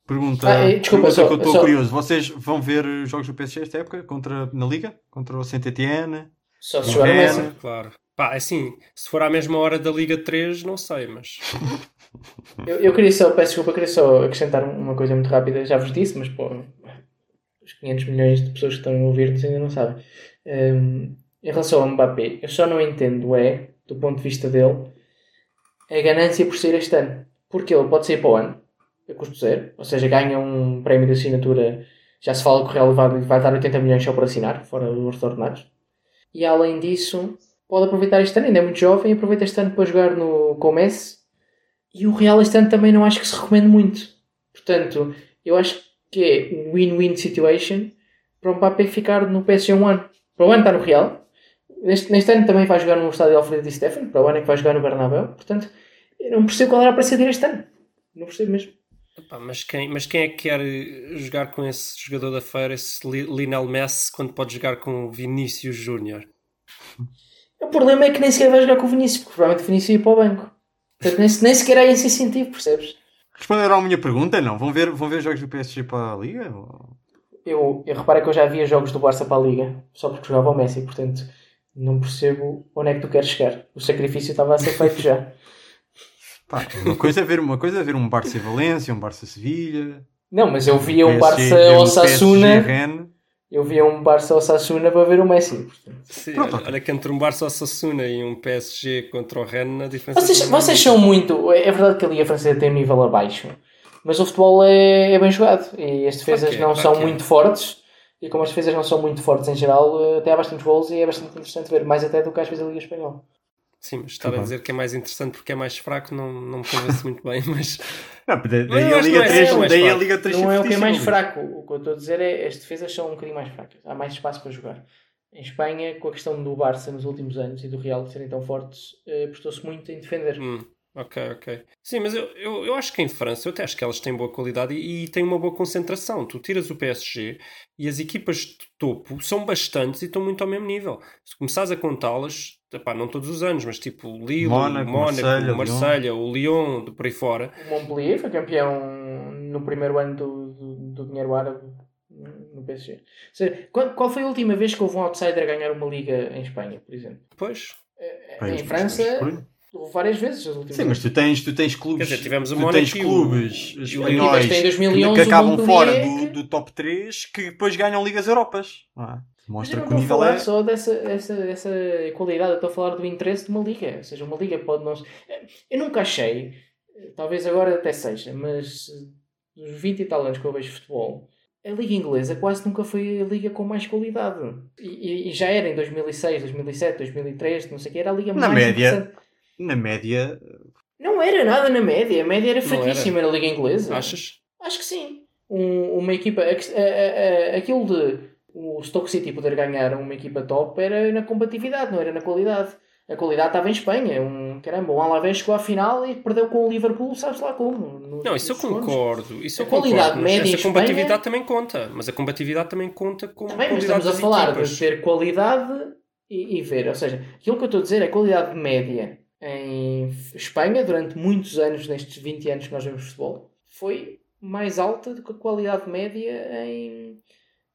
Pergunta, Ah, eh, desculpa, pergunta só- que eu estou só- curioso. Vocês vão ver os jogos do PSG esta época contra, na Liga? Contra o Saint-Etienne? Só se jogar É? Claro. Pá, é assim, se for à mesma hora da Liga 3, não sei, mas. Eu, eu queria só, peço desculpa, queria só acrescentar uma coisa muito rápida. Já vos disse, mas pô, os 500 milhões de pessoas que estão a ouvir-nos ainda não sabem. Hum, em relação ao Mbappé, eu só não entendo é, do ponto de vista dele, a ganância por sair este ano. Porque ele pode sair para o ano, a custo zero, ou seja, ganha um prémio de assinatura, já se fala que o Real vai, vai dar 80 milhões só por assinar, fora os ordenados. E além disso, pode aproveitar este ano, ainda é muito jovem, aproveita este ano para jogar no, com. E o Real este ano também não acho que se recomende muito. Portanto, eu acho que é um win-win situation para o Mbappé ficar no PSG um ano. Para o ano está no Real. Neste, neste ano também vai jogar no estádio Alfredo Di Stefano. Para o ano é que vai jogar no Bernabéu. Portanto, eu não percebo qual era a pressa dele este ano. Não percebo mesmo. Mas, quem, mas quem é que quer jogar com esse jogador da feira, esse Li- Lionel Messi, quando pode jogar com o Vinícius Júnior? O problema é que nem sequer vai jogar com o Vinícius, porque provavelmente o Vinícius ia para o banco. Portanto, nem, nem sequer há esse incentivo, percebes? Responderam à minha pergunta? Não. Vão ver, vão ver jogos do PSG para a Liga? Eu, eu reparo que eu já via jogos do Barça para a Liga, só porque jogava o Messi, portanto não percebo onde é que tu queres chegar. O sacrifício estava a ser feito já. Pá, uma coisa é ver, uma coisa é ver um Barça Valência, um Barça Sevilha. Não, mas eu via um PSG, Barça um eu via um Barça ao Sassuna para ver o Messi. portanto. Sim, Pronto, olha, que entre um Barça ao Sassuna e um PSG contra o Rennes, a diferença Vocês, é vocês são muito. É verdade que a Liga Francesa tem um nível abaixo, mas o futebol é, é bem jogado e as defesas Ok, não ok. são muito fortes. E como as defesas não são muito fortes em geral, eh, até há bastantes gols e é bastante interessante ver, mais até do que às vezes a Liga Espanhola. Sim, mas estar Tá a dizer que é mais interessante porque é mais fraco não, não me convence muito bem, mas Não, daí Mas a Liga não é 3, assim, daí a. Liga 3 Não é o que é mais fraco. O que eu estou a dizer é as defesas são um bocadinho mais fracas. Há mais espaço para jogar. Em Espanha, com a questão do Barça nos últimos anos e do Real serem tão fortes, eh, apostou-se muito em defender. Hum, ok, ok. Sim, mas eu, eu, eu acho que em França, eu até acho que elas têm boa qualidade e, e têm uma boa concentração. Tu tiras o PSG e as equipas de topo são bastantes e estão muito ao mesmo nível. Se começares a contá-las, epá, não todos os anos, mas tipo o Lille, Mónaco, Marselha, o Marselha, o Lyon, de por aí fora. O Montpellier foi campeão no primeiro ano do, do, do dinheiro árabe no PSG. Ou seja, qual, qual foi a última vez que houve um outsider a ganhar uma liga em Espanha, por exemplo? Pois, Pá, em mas- França, houve várias vezes as últimas Sim, mas tu tens, tu tens clubes. Quer dizer, tivemos o tu tens clubes o espanhóis que, 2011 que acabam fora do, do top 3 que depois ganham Ligas Europas. Não é? Mas eu Mostra não que o estou a nível falar é. só dessa, dessa, dessa qualidade, eu estou a falar do interesse de uma liga. Ou seja, uma liga pode não. Eu nunca achei, talvez agora até seja, mas dos 20 e tal anos que eu vejo futebol, a liga inglesa quase nunca foi a liga com mais qualidade. E, e- e já era em 2006, 2007, 2003, não sei o que, era a liga Na mais média. Na média, Não era nada na média, a média era fraquíssima na liga inglesa. achas? Acho que sim. Um- uma equipa. a- a- a- a- aquilo de o Stoke City poder ganhar uma equipa top era na combatividade, não era na qualidade. A qualidade estava em Espanha. Um, caramba, o Alavés chegou à final e perdeu com o Liverpool, sabes lá como. Não, isso eu segundos. concordo. Isso A eu qualidade concordo. mas média em essa combatividade Espanha- também conta. Mas a combatividade também conta com Também, a mas estamos a falar equipas. de ter qualidade e, e ver. Ou seja, aquilo que eu estou a dizer é qualidade média em Espanha durante muitos anos, nestes 20 anos que nós vemos futebol, foi mais alta do que a qualidade média em,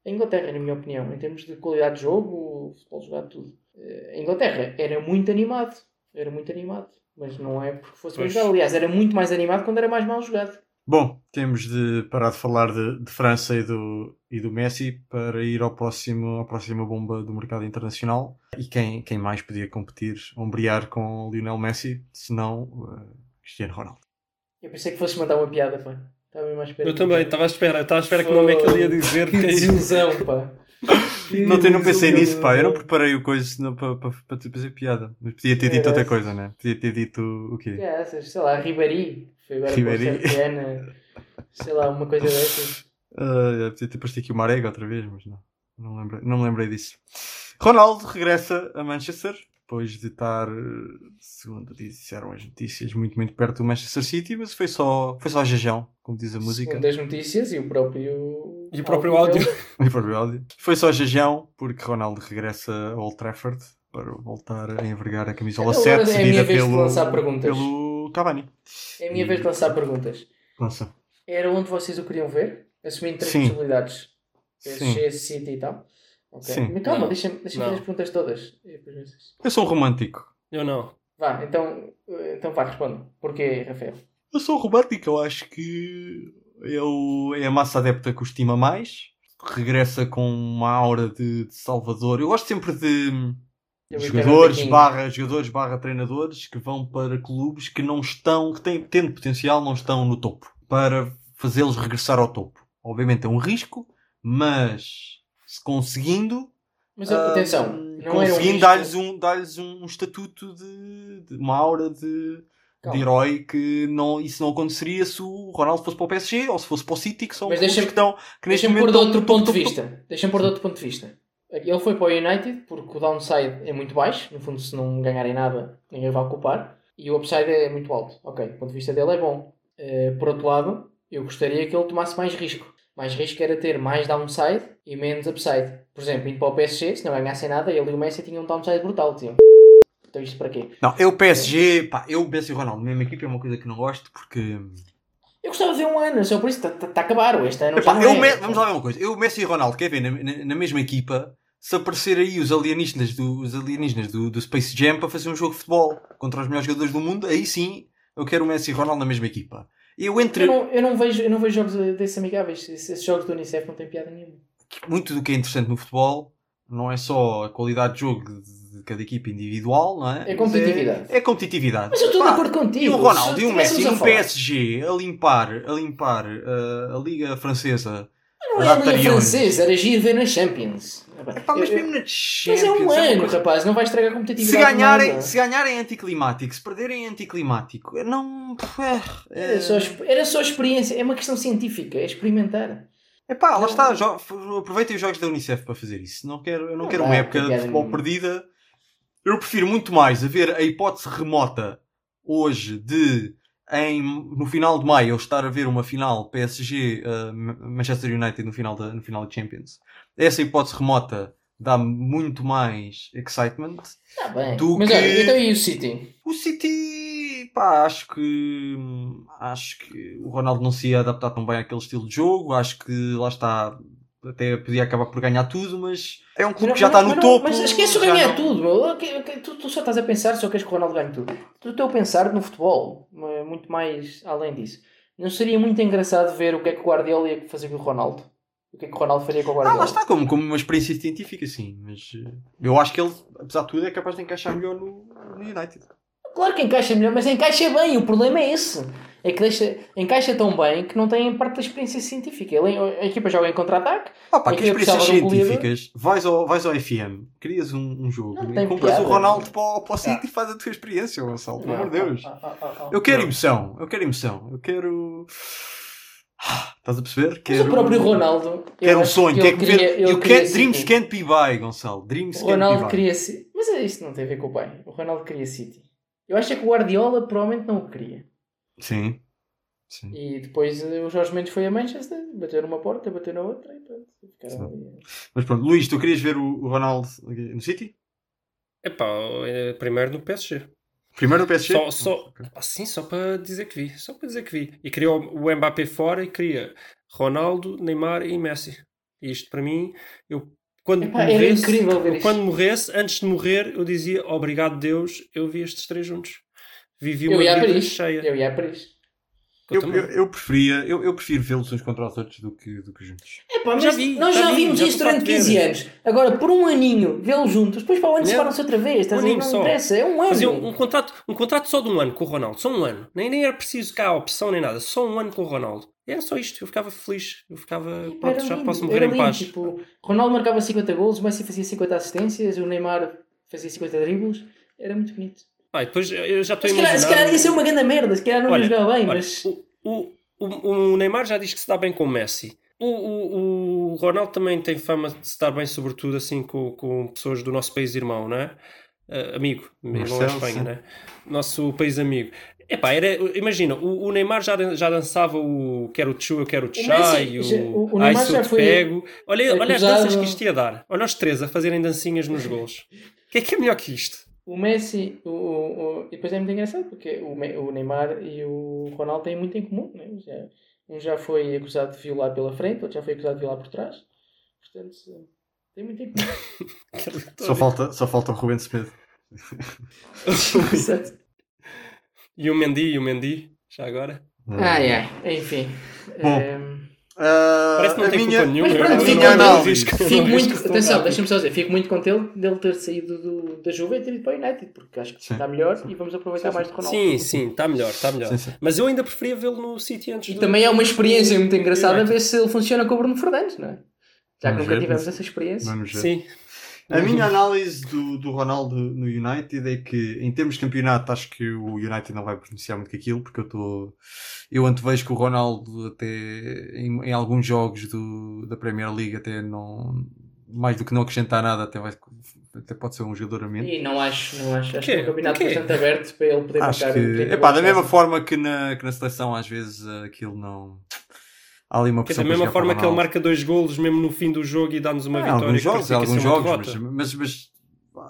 Inglaterra, na minha opinião. Em termos de qualidade de jogo, futebol jogado, tudo. Eh, A Inglaterra era muito animado. Era muito animado. Mas não é porque fosse Pois. jogado. Aliás, era muito mais animado quando era mais mal jogado. Bom, temos de parar de falar de, de França e do, e do Messi para ir ao próximo, à próxima bomba do mercado internacional. E quem, quem mais podia competir, ombrear com Lionel Messi, se não uh, Cristiano Ronaldo? Eu pensei que fosse mandar uma piada, pá. Estava mesmo à espera. Eu também, estava à espera. Estava à espera que nome é que ele ia dizer. Que porque- desilusão, pá. Não, te- não pensei nisso, pá. Eu não preparei o coisa senão para, para, para te fazer piada. Mas podia ter dito outra coisa, né? Podia ter dito o quê? Graças, sei lá, Ribari. Foi agora Serpiana. Sei lá, uma coisa dessas. Ah, podia ter posto aqui o Marega outra vez, mas não. Não, lembrei, não me lembrei disso. Ronaldo regressa a Manchester depois de estar, segundo disseram as notícias, muito, muito perto do Manchester City, mas foi só, foi só jejão, como diz a música. Segundo as notícias e o próprio. E o próprio áudio. E próprio áudio. Foi só jejão, porque Ronaldo regressa a Old Trafford para voltar a envergar a camisola Agora 7, é a seguida minha vez de pelo, lançar perguntas. pelo Cavani. É a minha vez de lançar perguntas. Nossa. Era onde vocês o queriam ver? Assumindo três Sim. possibilidades. Sim. City e tal. Ok. Sim. Mas calma, Não. deixa-me deixa fazer as perguntas todas. Eu sou um romântico. Eu não. Vá, então, então vá, responde. Porquê, Rafael? Eu sou um romântico, eu acho que ele é a massa adepta que o estima mais. Regressa com uma aura de, de salvador. Eu gosto sempre de Eu jogadores barra, jogadores barra treinadores que vão para clubes que não estão, que têm, tendo potencial, não estão no topo. Para fazê-los regressar ao topo. Obviamente é um risco, mas conseguindo, Mas atenção, Hum, não um conseguindo dar-lhes um, dar-lhes um estatuto de, de uma aura de, de herói que não, isso não aconteceria se o Ronaldo fosse para o PSG ou se fosse para o City, que são Mas deixa-me- que estão que neste Deixa-me momento pôr de outro ponto de vista. Deixa-me pôr de outro ponto de vista. Ele foi para o United porque o downside é muito baixo. No fundo, se não ganharem nada, ninguém vai ocupar. E o upside é muito alto. Ok, o ponto de vista dele é bom. Eh, por outro lado, eu gostaria que ele tomasse mais risco. Mais risco era ter mais downside e menos upside. Por exemplo, indo para o PSG, se não ganhassem nada, ele e o Messi tinham um downside brutal. Tinham. Então isto para quê? Não, eu PSG, pá, eu Messi e Ronaldo, mesma equipa é uma coisa que não gosto porque Eu gostava de ver um ano, só por isso está tá, a acabar. Este ano Epá, eu é. Vamos lá ver uma coisa. Eu, Messi e Ronaldo, quer ver na, na- na mesma equipa, se aparecer aí os alienígenas, do, os alienígenas do, do Space Jam para fazer um jogo de futebol contra os melhores jogadores do mundo, aí sim eu quero o Messi e Ronaldo na mesma equipa. Eu entre Eu não, eu não vejo, eu não vejo jogos desses amigáveis. Esses jogos do Unicef não têm piada nenhuma. muito do que é interessante no futebol não é só a qualidade de jogo de, cada equipa individual, não é? É competitividade. É, é competitividade. Mas eu estou de acordo contigo. E o Ronaldo e o Messi e um PSG a limpar, a limpar uh, a Liga Francesa. Não a era a Liga. Francesa, era giro ver na Champions. Epá, mas Eu- mesmo na Mas é Champions, um é ano, rapaz, não vai estragar a Se competitividade. de ganharem, se ganharem é anticlimático, se perderem é anticlimático, não. É, é, Era, só, era só experiência, é uma questão científica, é experimentar. Epá, lá Não. está, jo- aproveitem os jogos da Unicef para fazer isso. Não quero, eu não, Não quero dá, uma época de futebol perdida. Eu prefiro muito mais haver a hipótese remota hoje de em, no final de maio eu estar a ver uma final PSG uh, Manchester United no final da no final da Champions. Essa hipótese remota dá muito mais excitement. Está bem. Do Mas que- olha, então e o City? O City, pá, acho que acho que o Ronaldo não se ia adaptar tão bem àquele estilo de jogo. Acho que lá está, até podia acabar por ganhar tudo, mas é um clube que já está no não- topo. Mas esquece o já ganhar não- tudo, Tu, tu só estás a pensar, só queres que o Ronaldo ganhe tudo. Tu estou a pensar no futebol, mas muito mais além disso. Não seria muito engraçado ver o que é que o Guardiola ia fazer com o Ronaldo? O que é que o Ronaldo faria com o Ah, Guardiola? lá está, como, como uma experiência científica, sim. Mas eh, eu acho que ele, apesar de tudo, é capaz de encaixar melhor no, no United. Claro que encaixa melhor, mas encaixa bem. O problema é esse. É que deixa, encaixa tão bem que não tem parte da experiência científica. Ele, a equipa joga em contra-ataque. Ah, pá, que eu experiências científicas. Vais ao, vais ao FM, crias um, um jogo Não e compras piada. o Ronaldo para, o- para o City e faz a tua experiência, Gonçalo. Pelo amor de Deus. Ah, ah, ah, ah. Eu quero emoção, eu quero emoção, eu quero. Ah, Estás a perceber? Mas Quero... o próprio Ronaldo. eu Quero um sonho, que quero ele que ver. queria- ele You queria can't, dreams City. can't be buy, Gonçalo. Dreams O can't Ronaldo queria City. Mas é isso não tem a ver com o pai. O Ronaldo queria City. Eu acho que o Guardiola provavelmente não o queria. Sim. Sim. E depois o Jorge Mendes foi a Manchester, bateu numa porta, bateu na outra e pronto. Ficaram Sim. ali. Mas pronto, Luís, tu querias ver o, Ronaldo no City? Epá, eh, primeiro no PSG. Primeiro no PSG? Só, só, Ok. assim, só para dizer que vi. Só para dizer que vi. E queria o Mbappé fora e queria Ronaldo, Neymar e Messi. E isto para mim, eu quando Epá, era morresse, incrível ver eu, isto. quando morresse, antes de morrer, eu dizia obrigado Deus, eu vi estes três juntos. Vivi Eu uma ia a vida Paris. cheia. Eu ia a Paris. Eu, Eu, eu, preferia, eu, eu prefiro vê-los uns contra os outros do que, do que juntos. É pá, mas Já vi, nós já já, vi, vimos já isso durante de 15 ver. anos. Agora, por um aninho, vê-los juntos, depois para o ano separam-se outra vez. Estás Um aninho Não só. interessa, é um ano. Fazia um, um contrato, um contrato só de um ano com o Ronaldo, só um ano. Nem, nem era preciso cá a opção nem nada, só um ano com o Ronaldo. Era só isto, eu ficava feliz, eu ficava pronto, já lindo, posso morrer em lindo, paz. Tipo, Ronaldo marcava 50 golos, o Messi fazia 50 assistências, o Neymar fazia 50 dribles. Era muito bonito. Ai, depois eu já estou a imaginar. se calhar ia ser uma grande merda, se calhar não ia jogar bem, olha, mas. o, o, o, o Neymar já diz que se dá bem com o Messi. O, o, o Ronaldo também tem fama de se dar bem, sobretudo assim com, com pessoas do nosso país irmão, não é? Ah, amigo, não é Marcelo, Espanha, sim. não é? Nosso país amigo. Epá, era, imagina, o, o Neymar já, já dançava o quero o Chu, eu quero o Messi- Chai, o, o- o Ai, já te pego. Olha, olha as danças que isto ia dar. Olha os três a fazerem dancinhas nos golos. O que é que é melhor que isto? O Messi, o, o- o- e depois é muito engraçado porque o, o Neymar e o Ronaldo têm muito em comum. Né? Já, um já foi acusado de violar pela frente, outro já foi acusado de violar por trás. Portanto, tem muito em comum. Só falta, só falta o Ruben Smith. E o Mendy, e o Mendy, já agora. ai, ai, enfim. Bom. Ehm, Ah, Parece que não tem minha, culpa nenhuma. Mas pronto, fico não- Fico muito, atenção, deixa-me só dizer, fico muito contente dele ter saído do, da Juve e ter ido para o United, porque acho que Sim. está melhor e vamos aproveitar mais de Ronaldo. Sim, sim, está melhor, está melhor. Sim, sim. Mas eu ainda preferia vê-lo no City antes E do- também é uma experiência muito engraçada ver se ele funciona com o Bruno Fernandes, não é? Já que Vamos nunca ver, tivemos mas- essa experiência. Vamos ver. Sim. A minha análise do, do Ronaldo no United é que, em termos de campeonato, acho que o United não vai beneficiar muito com aquilo, porque eu estou. Eu antevejo que o Ronaldo, até em, em alguns jogos do, da Premier League, até não. Mais do que não acrescentar nada, até, vai, até pode ser um jogador a menos. E não acho, não acho. Acho que é um campeonato Porquê? bastante aberto para ele poder Acho marcar que. 30 Epá, da mesma forma que na, que na seleção, às vezes, eh, aquilo não. Há ali uma é pressão da mesma forma que ele Ronaldo. marca dois golos mesmo no fim do jogo e dá-nos uma vitória. alguns jogos, alguns jogos, mas, mas, mas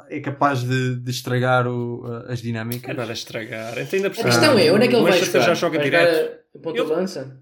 é capaz de, de estragar o- as É dinâmicas. nada a estragar. Então, ainda por A questão é, onde é que ele vai jogar? já joga vai direto. ponta Eu- de lança?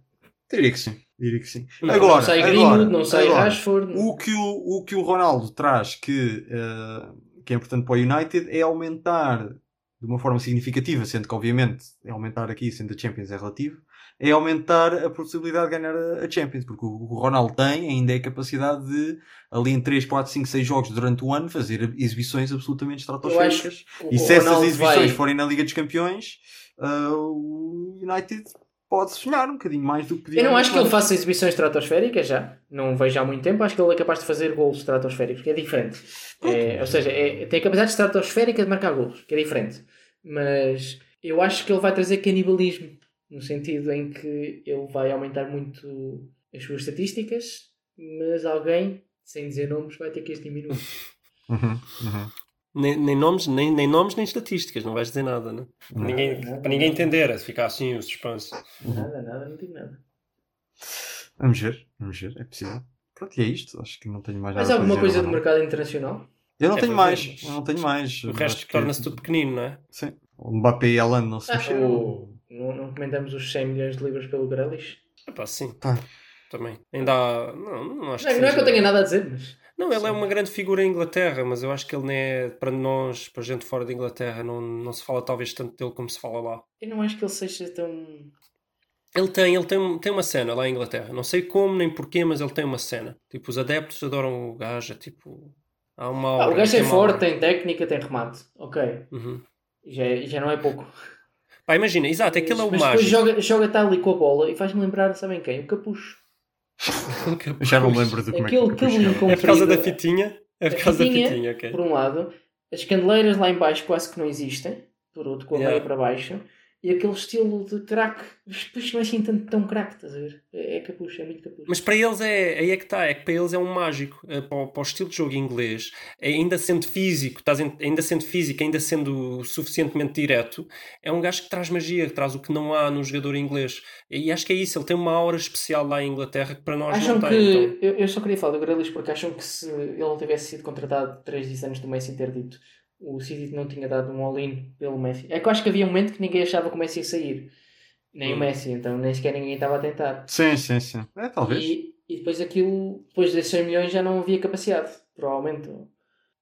Diria que sim. Diria que sim. Não, agora, não sai agora, Greenwood, não sai agora, Rashford. O que o, o que o Ronaldo traz que, eh, que é importante para o United é aumentar de uma forma significativa, sendo que obviamente é aumentar aqui, sendo a Champions é relativo, é aumentar a possibilidade de ganhar a Champions, porque o, Ronaldo tem ainda é a capacidade de ali em 3, 4, 5, 6 jogos durante o ano fazer exibições absolutamente estratosféricas. E se essas Ronaldo exibições vai- forem na Liga dos Campeões, ah, o United pode sonhar um bocadinho mais do que podia. Eu não acho que ele faça exibições estratosféricas já. Não vejo há muito tempo. Acho que ele é capaz de fazer golos estratosféricos, que é diferente. É, ou seja, é- tem a capacidade estratosférica de marcar golos, que é diferente. Mas eu acho que ele vai trazer canibalismo, no sentido em que ele vai aumentar muito as suas estatísticas, mas alguém, sem dizer nomes, vai ter que as diminuir. Uhum, uhum. Nem, nem nomes, nem, nem nomes, nem estatísticas, não vais dizer nada, né? Para ninguém, nada, para ninguém nada. entender, a ficar assim o suspense. Nada, nada, não digo nada. Vamos ver, vamos ver, é possível. Pronto, e é isto. Acho que não tenho mais nada Mais para alguma coisa do Ronaldo. mercado internacional? Eu não É, tenho mais, ver, mas- eu não tenho mais. O Eu resto acho que- torna-se tudo pequenino, não é? Sim. O Mbappé e Alan não se Ah, mexeram. o- não, não comentamos os 100 milhões de libras pelo Grealish? Epá, sim. Pá. Também. Ainda há... Não, não acho Não, que não é que eu tenha nada a dizer, mas. Não, ele é uma grande figura em Inglaterra, mas eu acho que ele nem é, para nós, para gente fora da Inglaterra, não, não se fala talvez tanto dele como se fala lá. Eu não acho que ele seja tão. Ele tem, ele tem, tem uma cena lá em Inglaterra. Não sei como nem porquê, mas ele tem uma cena. Tipo, os adeptos adoram o gajo. é Tipo, há uma Ah, aura, o gajo é forte, aura. tem técnica, tem remate. Ok. Uhum. Já, é- já não é pouco. Pá, imagina, exato, aquele é o mágico. joga, joga tá ali com a bola e faz-me lembrar, sabem quem? O Capucho. Já não me lembro do como é que Aquele o Capucho cabelinho chama. É por causa da comprido, fitinha? É por causa da fitinha, fitinha, ok. Por um lado, as candeleiras lá em baixo quase que não existem, por outro, com a Yeah. meia para baixo, e aquele estilo de craque, mas depois não é assim tanto tão craque, estás a ver? É, é capucho, é muito capucho. Mas para eles é, aí é que está, é que para eles é um mágico. É, para, o, para o estilo de jogo inglês, é, ainda sendo físico, estás ainda sendo físico, ainda sendo suficientemente direto, é um gajo que traz magia, que traz o que não há no jogador inglês. E acho que é isso, ele tem uma aura especial lá em Inglaterra que para nós Acham não que. tem. Então. Eu, eu só queria falar do Grealish porque acham que se ele tivesse sido contratado 3 dias antes do Messi ter dito o City não tinha dado um all-in pelo Messi. É que eu acho que havia um momento que ninguém achava que o Messi ia sair. Nem o Hum. Messi, então nem sequer ninguém estava a tentar. Sim, sim, sim. É, talvez. E, e depois aquilo, depois desses 100 milhões já não havia capacidade, provavelmente.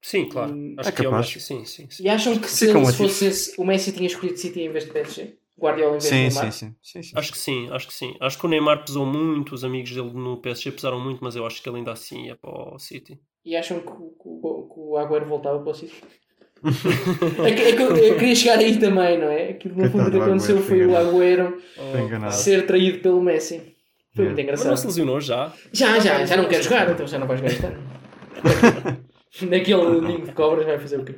Sim, claro. Hum, Acho é que é o capaz. Messi, sim, sim. sim. E acham que se, se fosse esse- o Messi tinha escolhido City em vez de PSG? Guardiola em vez de Sim, Neymar? sim, sim, sim, sim. Acho que sim, acho que sim. Acho que o Neymar pesou muito, os amigos dele no PSG pesaram muito, mas eu acho que ele ainda assim ia para o City. E acham que, o- que o- que o Agüero voltava para o City? É que, é que eu, eu queria chegar aí também, não é? Aquilo no fundo que aconteceu foi o Agüero ser traído pelo Messi. Foi muito Yeah. Mas não engraçado. se lesionou já. Já, já, já não quero jogar, então já não vais gastar. Naquele ninho de cobras vai fazer o quê?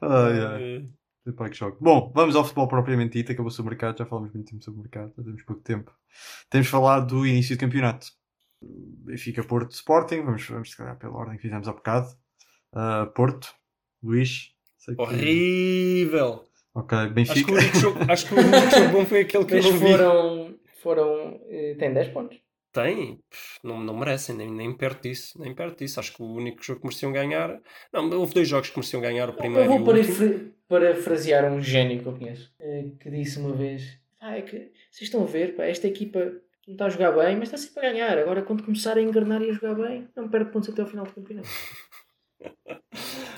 Ai, ai. Epá, que choque. Bom, vamos ao futebol propriamente dito. Acabou-se o mercado, já falamos muito tempo sobre o mercado, já temos pouco tempo. Temos falado do início do campeonato. Benfica, Porto, Sporting. Vamos, vamos se calhar pela ordem que fizemos há bocado. Ah, Porto, Luís. Sei que- Horrível. Ok, Acho que, Benfica. o único jogo, acho que o único jogo bom foi aquele que Mas eu não vi. foram. foram eh, tem 10 pontos. Tem, não, não merecem, nem, nem perto disso, nem perto disso. Acho que o único jogo que mereciam ganhar. Não, houve dois jogos que mereciam ganhar, o primeiro eu vou parafrasear um gênio que eu conheço eh, que disse uma vez: ah, é que vocês estão a ver, pá, esta equipa não está a jogar bem, mas está sempre a ganhar. Agora, quando começar a engrenar e a jogar bem, não perde pontos até ao final do campeonato.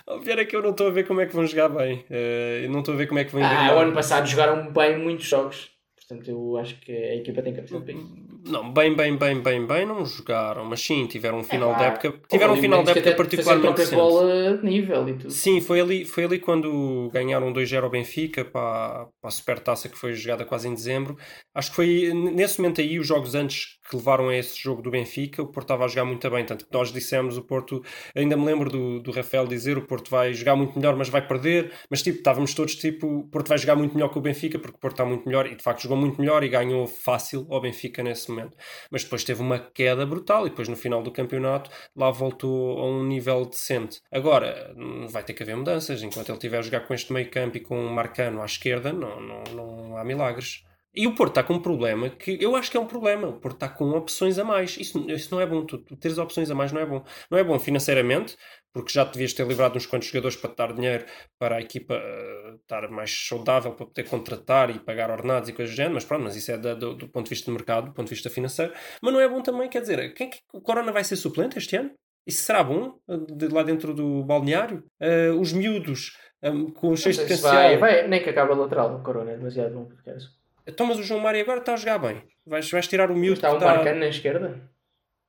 O pior é que eu não estou a ver como é que vão jogar bem. Eu não estou a ver como é que vão Ah, o ano passado jogaram bem muitos jogos, portanto, eu acho que a equipa tem capacidade. Não, bem, bem, bem, bem, bem, não jogaram, mas sim, tiveram um final É, de época. Tiveram um final de época particularmente bola de nível e tudo. Sim, foi ali, foi ali quando ganharam 2-0 ao Benfica para, para a Supertaça que foi jogada quase em dezembro. Acho que foi nesse momento aí, os jogos antes que levaram a esse jogo do Benfica, o Porto estava a jogar muito bem. Tanto que nós dissemos, o Porto, ainda me lembro do, do Rafael dizer: o Porto vai jogar muito melhor, mas vai perder. Mas tipo, estávamos todos tipo: o Porto vai jogar muito melhor que o Benfica, porque o Porto está muito melhor e de facto jogou muito melhor e ganhou fácil ao Benfica nesse momento. Mas depois teve uma queda brutal e depois no final do campeonato lá voltou a um nível decente. Agora, vai ter que haver mudanças. Enquanto ele estiver a jogar com este meio campo e com o Marcano à esquerda, não, não, não há milagres. E o Porto está com um problema que eu acho que é um problema. O Porto está com opções a mais. Isso, isso não é bom. Tu, tu teres opções a mais não é bom. Não é bom financeiramente, porque já devias ter livrado uns quantos jogadores para te dar dinheiro para a equipa eh, estar mais saudável, para poder contratar e pagar ordenados e coisas do género. Mas pronto, mas isso é da- do, do ponto de vista de mercado, do ponto de vista financeiro. Mas não é bom também, quer dizer, quem, é que- o Corona vai ser suplente este ano? Isso será bom eh, de lá dentro do balneário? Eh, os miúdos um, com cheios de potencial. vai, vai, nem que acaba a lateral, o Corona é demasiado bom para ficar assim. Então, mas o João Mário agora está a jogar bem. Vais, vais tirar o miúdo Está um está- Marcano na esquerda?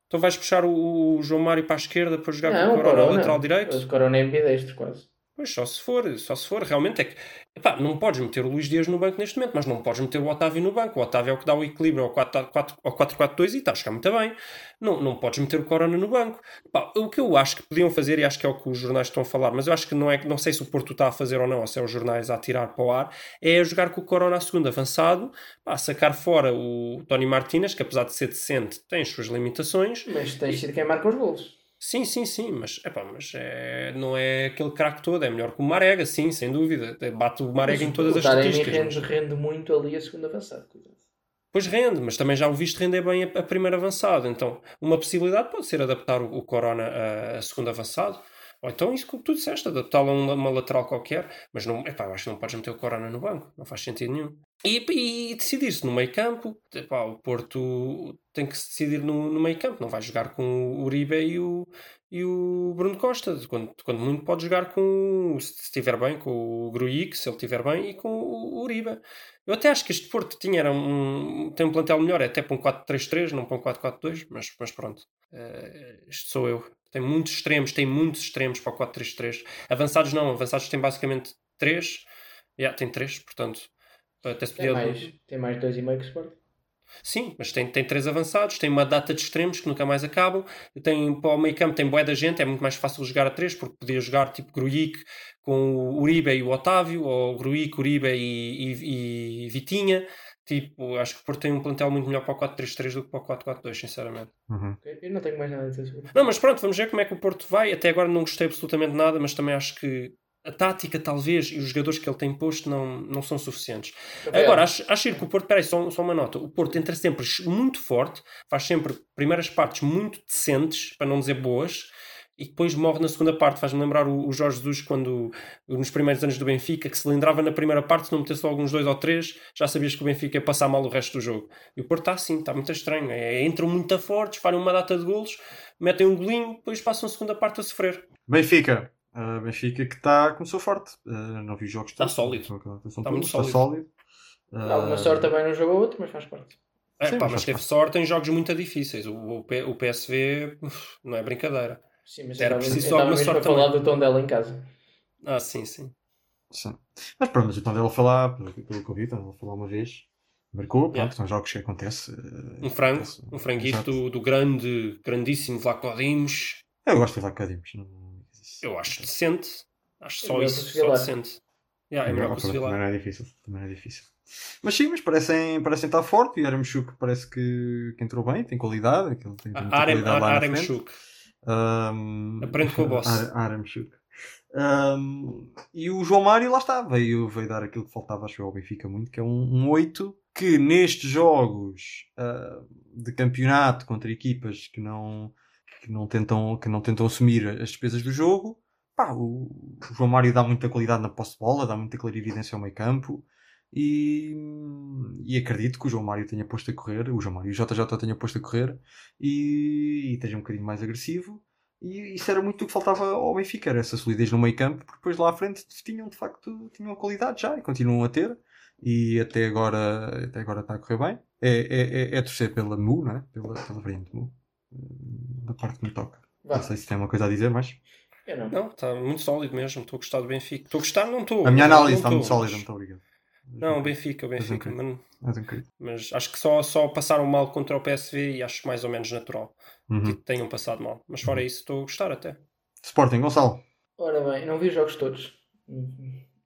Então vais puxar o, o João Mário para a esquerda para jogar não, com o Corona, lateral direito? O Corona é ambidestro quase. Só se for, só se for. Realmente é que epá, não podes meter o Luís Dias no banco neste momento, mas não podes meter o Otávio no banco. O Otávio é o que dá o equilíbrio ao 4-4 ao 4-4-2 e está a jogar muito bem. Não, não podes meter o Corona no banco. Epá, o que eu acho que podiam fazer, e acho que é o que os jornais estão a falar, mas eu acho que não é não sei se o Porto está a fazer ou não, ou se é os jornais a tirar para o ar, é jogar com o Corona a segundo avançado, pá, sacar fora o Tony Martínez, que apesar de ser decente, tem as suas limitações. Mas tens sido quem marca os golos. Sim, sim, sim, mas, epá, mas é, não é aquele craque todo, é melhor que o Marega, sim, sem dúvida. Bate o Marega em todas as estatísticas. rende, mas- rende muito ali a segunda avançada. cuidado. Pois rende, mas também já o viste render bem a, a primeiro avançado. Então, uma possibilidade pode ser adaptar o, o Corona a, a segundo avançado. Ou então isso que tu disseste, adaptá-lo a uma, lateral qualquer. Mas não, epá, eu acho que não podes meter o Corona no banco. Não faz sentido nenhum. E, e decidir-se no meio campo. Epá, o Porto tem que se decidir no, no meio campo. Não vai jogar com o Uribe e o, e o Bruno Costa. Quando, quando muito pode jogar com, se estiver bem, com o Grujic, se ele estiver bem, e com o Uribe. Eu até acho que este Porto tinha era um, tem um plantel melhor, é até para um 4-3-3, não para um 4-4-2, mas, mas pronto. Uh, isto sou eu. Tem muitos extremos, tem muitos extremos para o 4-3-3. Avançados não, avançados tem basicamente 3. Yeah, tem 3, portanto. Até se podia... mais, tem mais dois e meio que o Sport. Sim, mas tem, tem três avançados, tem uma data de extremos que nunca mais acabam. Tem, para o meio campo tem boé da gente, é muito mais fácil jogar a três, porque podia jogar tipo Grujic com o Uribe e o Otávio, ou Grujic, Uribe e, e, e Vitinha. Tipo, acho que o Porto tem um plantel muito melhor para o 4-3-3 do que para o 4-4-2, sinceramente. Uhum. Eu não tenho mais nada a dizer sobre Não, mas pronto, vamos ver como é que o Porto vai. Até agora não gostei absolutamente nada, mas também acho que a tática, talvez, e os jogadores que ele tem posto não, não são suficientes. Rafael, Agora, acho, acho que o Porto, peraí, só, só uma nota. O Porto entra sempre muito forte, faz sempre primeiras partes muito decentes, para não dizer boas, e depois morre na segunda parte. Faz-me lembrar o, o Jorge Jesus quando, nos primeiros anos do Benfica, que se lindrava na primeira parte, se não metesse logo uns dois ou três, já sabias que o Benfica ia passar mal o resto do jogo. E o Porto está assim, está muito estranho. É, entram muito fortes, falham uma data de golos, metem um golinho, depois passam a segunda parte a sofrer. Benfica. Uh, Benfica que está começou forte. Uh, não vi jogos Está todos, sólido. Está muito está sólido. sólido. Alguma Ah, sorte também não jogou outro, mas faz parte. É, Sim, pá, mas teve sorte em jogos muito difíceis. O, o, o PSV uf, não é brincadeira. Sim, mas Era preciso só alguma sorte falar do tom dela em casa. Ah, sim, sim. Sim. Mas pronto, mas o Tondela foi lá, pelo, pelo que eu vi, Tondela foi lá uma vez, marcou, pronto, Yeah. são jogos que acontece. eh, Um frango, acontece. um franguito do, do grande, grandíssimo Vlaco Dimos. Eu gosto de falar a Dimos. não- Eu acho decente. Acho É só melhor isso, só decente. Yeah, é melhor que o Também não é difícil. Também não é difícil. Mas sim, mas parecem, parecem estar forte. E Aramchuk parece que, que entrou bem, tem qualidade. Aquilo tem, tem Arem, qualidade lá na Arem frente. Um, Aprende com o boss. Aramchuk. Um, e o João Mário lá está, veio, veio dar aquilo que faltava, acho eu, ao Benfica muito, que é um, um 8 que nestes jogos ah, de campeonato contra equipas que não, que não, tentam, que não tentam assumir as despesas do jogo, pá, o, o João Mário dá muita qualidade na posse de bola, dá muita clarividência ao meio campo. E, e acredito que o João Mário tenha posto a correr, o João Mário e o JJ tenha posto a correr e, e esteja um bocadinho mais agressivo. E isso era muito o que faltava ao Benfica, era essa solidez no meio campo, porque depois lá à frente tinham de facto tinham qualidade já e continuam a ter. E até agora, até agora está a correr bem. É, é, é, é torcer pela MU, não é? Pela, pela variante MU, hum, da parte que me toca. Vá, Não sei se tem uma coisa a dizer, mas eu não. Não, está muito sólido mesmo. Estou a gostar do Benfica. Estou a gostar, não estou. a minha análise está muito sólida, muito obrigado. Não, o Benfica, o Benfica. Mas, Mas bocadinho. mas acho que só, só passaram mal contra o PSV e acho mais ou menos natural Uhum. que tenham passado mal. Mas fora isso, estou a gostar até. Sporting, Gonçalo. Ora bem, não vi os jogos todos.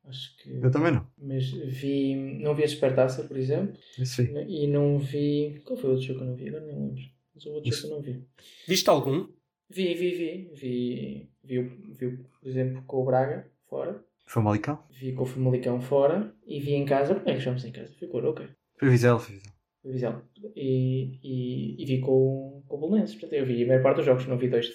Acho que. Eu também não. Mas vi. Não vi a Supertaça, por exemplo. Isso aí. E não vi. Qual foi o outro jogo que eu não vi? Agora nem lembro. Mas o outro jogo que eu não vi. Viste algum? Vi, vi, vi. Vi, vi, vi, o, por exemplo, com o Braga, fora. Famalicão? Vi com o Famalicão fora. E vi em casa. Como é que chamamos em casa? O ok. Foi Vizela, foi Vizela. E, e, e vi com, com o Bolonenses. Portanto, eu vi a maior parte dos jogos, não vi dois.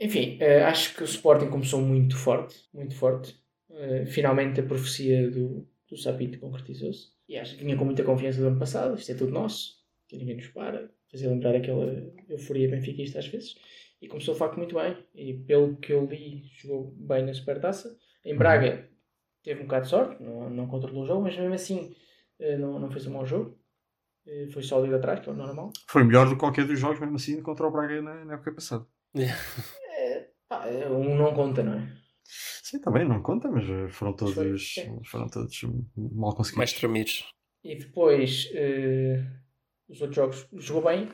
Enfim, eh, acho que o Sporting começou muito forte. Muito forte. Eh, finalmente a profecia do, do Sapito concretizou-se. E acho que vinha com muita confiança do ano passado. Isto é tudo nosso. Que ninguém nos para. Fazia lembrar aquela euforia benfiquista às vezes. E começou de facto muito bem. E pelo que eu li, jogou bem na Supertaça. Em Braga teve um bocado de sorte. Não, não controlou o jogo, mas mesmo assim eh, não, não fez um mau jogo. Eh, Foi sólido atrás, que é o normal. Foi melhor do que qualquer dos jogos, mesmo assim, contra o Braga na, na época passada. Pá, um não conta, não é? Sim, também, não conta, mas eh, foram todos, Foi, foram todos mal conseguidos. Mais tramidos. E depois, eh, os outros jogos, jogou bem,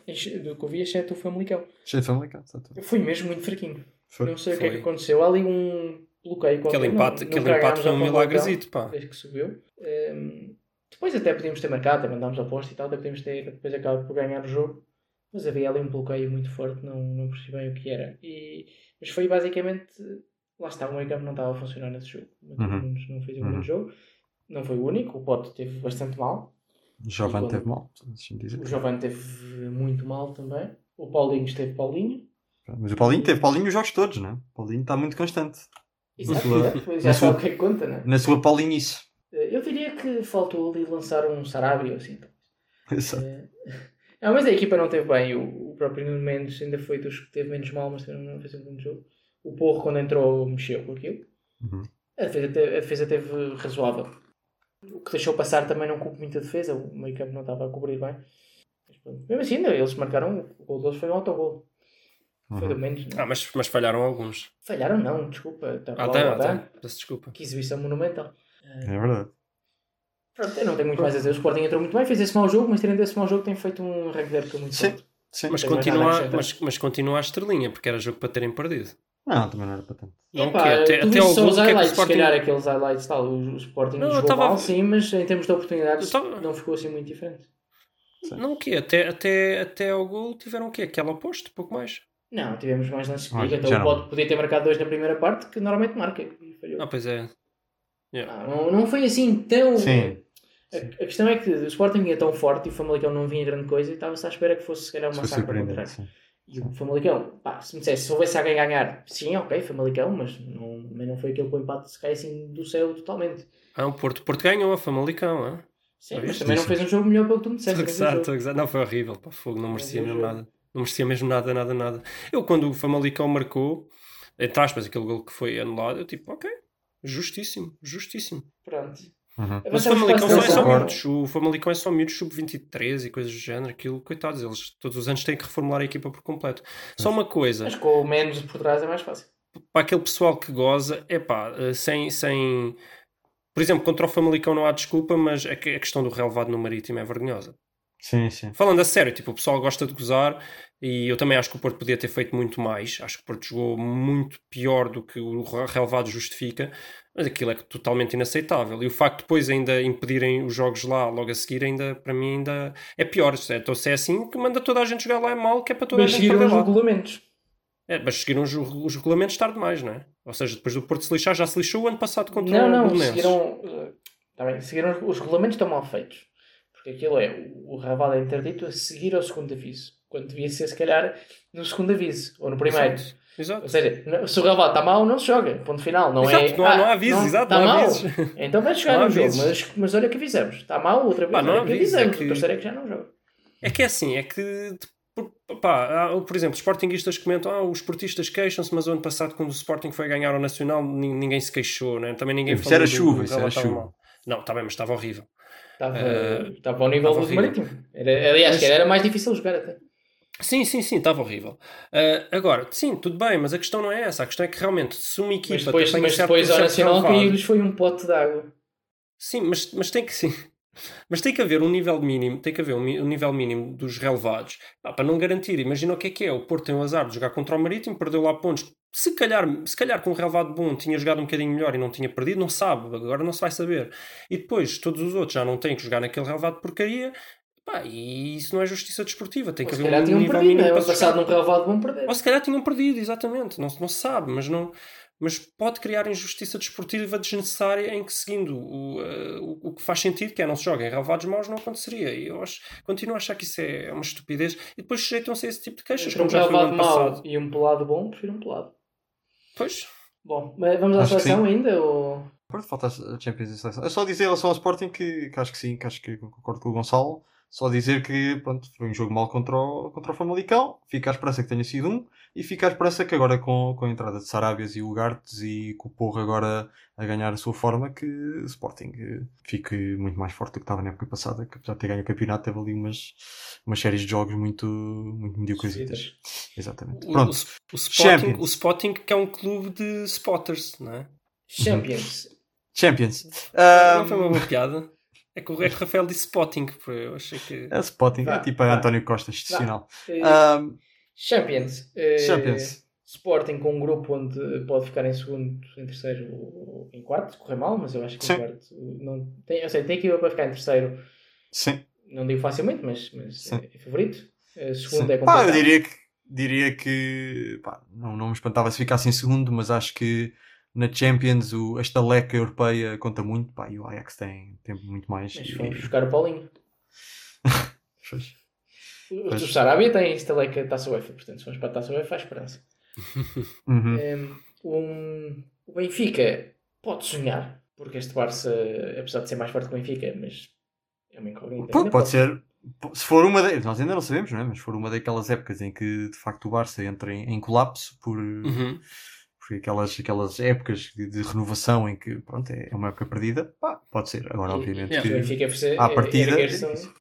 do que eu vi, exceto o Famalicão. Cheio de Famalicão, tudo. Foi mesmo muito fraquinho. Foi. Não sei o que é que Foi. aconteceu. Há ali um bloqueio qualquer. Aquele empate, não aquele empate foi um milagrezito, pá. Desde que subiu. Ehm, depois até podíamos ter marcado, também andámos ao posto e tal, até podíamos ter, depois acaba por ganhar o jogo. Mas havia ali um bloqueio muito forte, não, não percebi bem o que era. E, mas foi basicamente. Lá está, o meio campo não estava a funcionar nesse jogo. O Uhum. Não fez um Uhum. grande jogo. Não foi o único, o Pote teve bastante mal. Jovem E quando- teve mal. O Giovanni teve muito mal também. O Paulinho esteve Paulinho. Mas o Paulinho teve Paulinho os jogos todos, não é? O Paulinho está muito constante. Exato, sua- exato. Já na sabe sua- o que é que conta, né? Na sua Paulinice. Eu diria que faltou ali lançar um Sarabia assim. Exato. Eh, Não, mas a equipa não teve bem. O, o próprio Nuno Mendes ainda foi dos que teve menos mal, mas também não fez um grande jogo. O Porro, quando entrou, mexeu com aquilo. Uhum. A defesa, te- a defesa teve razoável. O que deixou passar também não coube muita defesa. O meio campo não estava a cobrir bem. Mas, pronto. Mesmo assim, ainda eles marcaram. O gol deles foi um autogol. Mendes. não é? Ah, mas, mas falharam alguns. Falharam, não, desculpa. Tá Ah, tá, tá. Peço desculpa. Que exibição monumental. É verdade. Pronto, eu não tenho muito mais a dizer. O Sporting entrou muito bem, fez esse mau jogo, mas tendo esse mau jogo tem feito um arranque de época muito Sim. forte. Sim. Mas continua, mas, mas continua a estrelinha, porque era jogo para terem perdido. Não, também não era para tanto. Não, Epá, que é, até, até gol, os que é que o highlights, se Sporting... calhar aqueles highlights tal, o, o Sporting Não, jogou tava- mal, sim, mas em termos de oportunidades tava- não ficou assim muito diferente. Não, o quê? Até, até, até ao gol tiveram o quê? Aquela oposto, pouco mais. Não, tivemos mais lances perigo, já então o Pote podia ter marcado dois na primeira parte, que normalmente marca. E falhou. Ah, pois é. Ah, não, não foi assim tão... Sim. A, a questão é que o Sporting ia tão forte e o Famalicão não vinha grande coisa e estava-se à espera que fosse se calhar foi massacre surpreendente. contrário. sim. E o Famalicão, pá, se me dissesse, se houvesse alguém a ganhar, sim, ok, Famalicão, mas não, também não foi aquele que o empate se cai assim do céu totalmente. Ah, o Porto, Porto ganhou a Famalicão, ah? Sim, mas também não fez um jogo melhor pelo que tu me disseste. Um a gozar. Não, foi horrível. Pá, fogo, não merecia Mas mesmo nada. Não merecia mesmo nada, nada, nada. Eu, quando o Famalicão marcou, entre aspas, aquele gol que foi anulado, eu tipo, ok, justíssimo, justíssimo. Pronto. Uhum. Mas o Famalicão só é só miúdos. O Famalicão é só miúdos sub-23 e coisas do género. Aquilo, coitados, eles todos os anos têm que reformular a equipa por completo. Só uma coisa, Mas com o menos por trás é mais fácil. para aquele pessoal que goza, é pá, sem, sem. Por exemplo, contra o Famalicão não há desculpa, mas a questão do relevado no Marítimo é vergonhosa. Sim, sim. Falando a sério, tipo, o pessoal gosta de gozar e eu também acho que o Porto podia ter feito muito mais. Acho que o Porto jogou muito pior do que o relevado justifica, mas aquilo é totalmente inaceitável. E o facto de depois ainda impedirem os jogos lá logo a seguir, ainda para mim ainda é pior. Se é, então, se é assim, que manda toda a gente jogar lá é mal, que é para toda Mas a gente perder os lá. regulamentos. É, mas seguiram os, os regulamentos tarde demais, não é? Ou seja, depois do Porto se lixar, já se lixou o ano passado contra Não, o não, Belenenses. seguiram, tá bem, seguiram os regulamentos estão mal feitos. Porque aquilo é o, o Raval é interdito a seguir ao segundo aviso. Quando devia ser, se calhar, no segundo aviso ou no primeiro. Exato. Exato. Ou seja, se o Raval está mal, não se joga. Ponto final. Não é. Exato, não há- não há avisos, exato, Está mal. avisos. Então vai jogar no jogo. Mas, mas olha que avisamos. Está mal, outra vez. Pá, não olha que avisos, é avisamos. que- O terceiro é que já não joga. É que é assim, é que por, pá, há, por exemplo, os sportinguistas comentam, ah, os esportistas queixam-se, mas o ano passado, quando o Sporting foi ganhar ao Nacional, nin- ninguém se queixou, né? também ninguém Isso falou era do- chuva, isso era chuva. mal. Não, está bem, mas estava horrível. Estava, Eh, estava ao nível do. Marítimo. Era, aliás, Mas- que era, mais difícil jogar até. Sim, sim, sim, estava horrível. Ah, agora, sim, tudo bem, mas a questão não é essa. A questão é que realmente, se uma equipa Mas depois, mas depois ao Nacional relevado- caiu-lhes foi um pote de água. Sim, mas, mas tem que sim. Mas tem que haver um nível mínimo, tem que haver um, um nível mínimo dos relevados Pá, para não garantir. Imagina o que é que é. O Porto tem o azar de jogar contra o Marítimo, perdeu lá pontos. Se calhar, se calhar com um relevado bom tinha jogado um bocadinho melhor e não tinha perdido, não sabe, agora não se vai saber. E depois todos os outros já não têm que jogar naquele relevado de porcaria. Pá, e isso não é justiça desportiva. Tem Ou que haver um nível perdido, mínimo né? para passado num relevado vão perder. Ou se calhar tinham perdido, exatamente. Não, não se sabe, mas não. Mas pode criar injustiça desportiva desnecessária em que, seguindo o, eh, o, o que faz sentido, que é não se joga em relevados maus, não aconteceria. E eu acho, continuo a achar que isso é uma estupidez. E depois sujeitam-se a esse tipo de queixas, Entre um como já foi no ano passado. e um pelado bom, prefiro um pelado. Pois, Bom, mas vamos à Acho seleção ainda? Ou... Pronto, falta a Champions e a seleção. É só dizer em relação ao Sporting que, que acho que sim, que acho que concordo com o Gonçalo. Só dizer que pronto, foi um jogo mau contra o, contra o Famalicão. Fica à esperança que tenha sido um. E fica à esperança que agora com, com a entrada de Sarabias e Ugartes e com o Porro agora a ganhar a sua forma, que o Sporting eh, fique muito mais forte do que estava na época passada. Que apesar de ter ganho o campeonato, teve ali umas, umas séries de jogos muito, muito mediocresitas. Exatamente. o, Pronto. o, o, Sporting, Champions. o Sporting que é um clube de spotters, não é? Champions. Champions. Não Ahm, foi uma boa piada. É que, o- é Rafael disse spotting, porque eu achei que. é Sporting, Vá, é tipo a vá. António Costa, institucional. Eh, Ahm, Champions. Eh, Champions. Sporting com um grupo onde pode ficar em segundo, em terceiro ou em quarto, se correr mal, mas eu acho que Sim. em quarto não tem, eu sei, tem equipa para ficar em terceiro, sim. não digo facilmente, mas, mas é favorito. Eh, segundo sim. é complicado. eu diria que, diria que pá, não, não me espantava se ficasse em segundo, mas acho que na Champions o, a estaleca europeia conta muito. Pá, e o Ajax tem, tem muito mais. Mas e- vamos buscar o Paulinho. Pois. O, Pois. o Sarabia tem estaleca Taça UEFA, portanto, se vamos para a Taça UEFA, há esperança. Uhum. Um, o Benfica pode sonhar, porque este Barça, apesar de ser mais forte que o Benfica, mas é uma incógnita. Pô, Ainda pode ser. Se for uma de, nós ainda não sabemos, não é? Mas se for uma daquelas épocas em que de facto o Barça entra em, em colapso por, Uhum. Aquelas, aquelas épocas de, de renovação em que pronto, é uma época perdida, pá, pode ser. Agora, obviamente, e o que Benfica é- à partida. erguer-se um-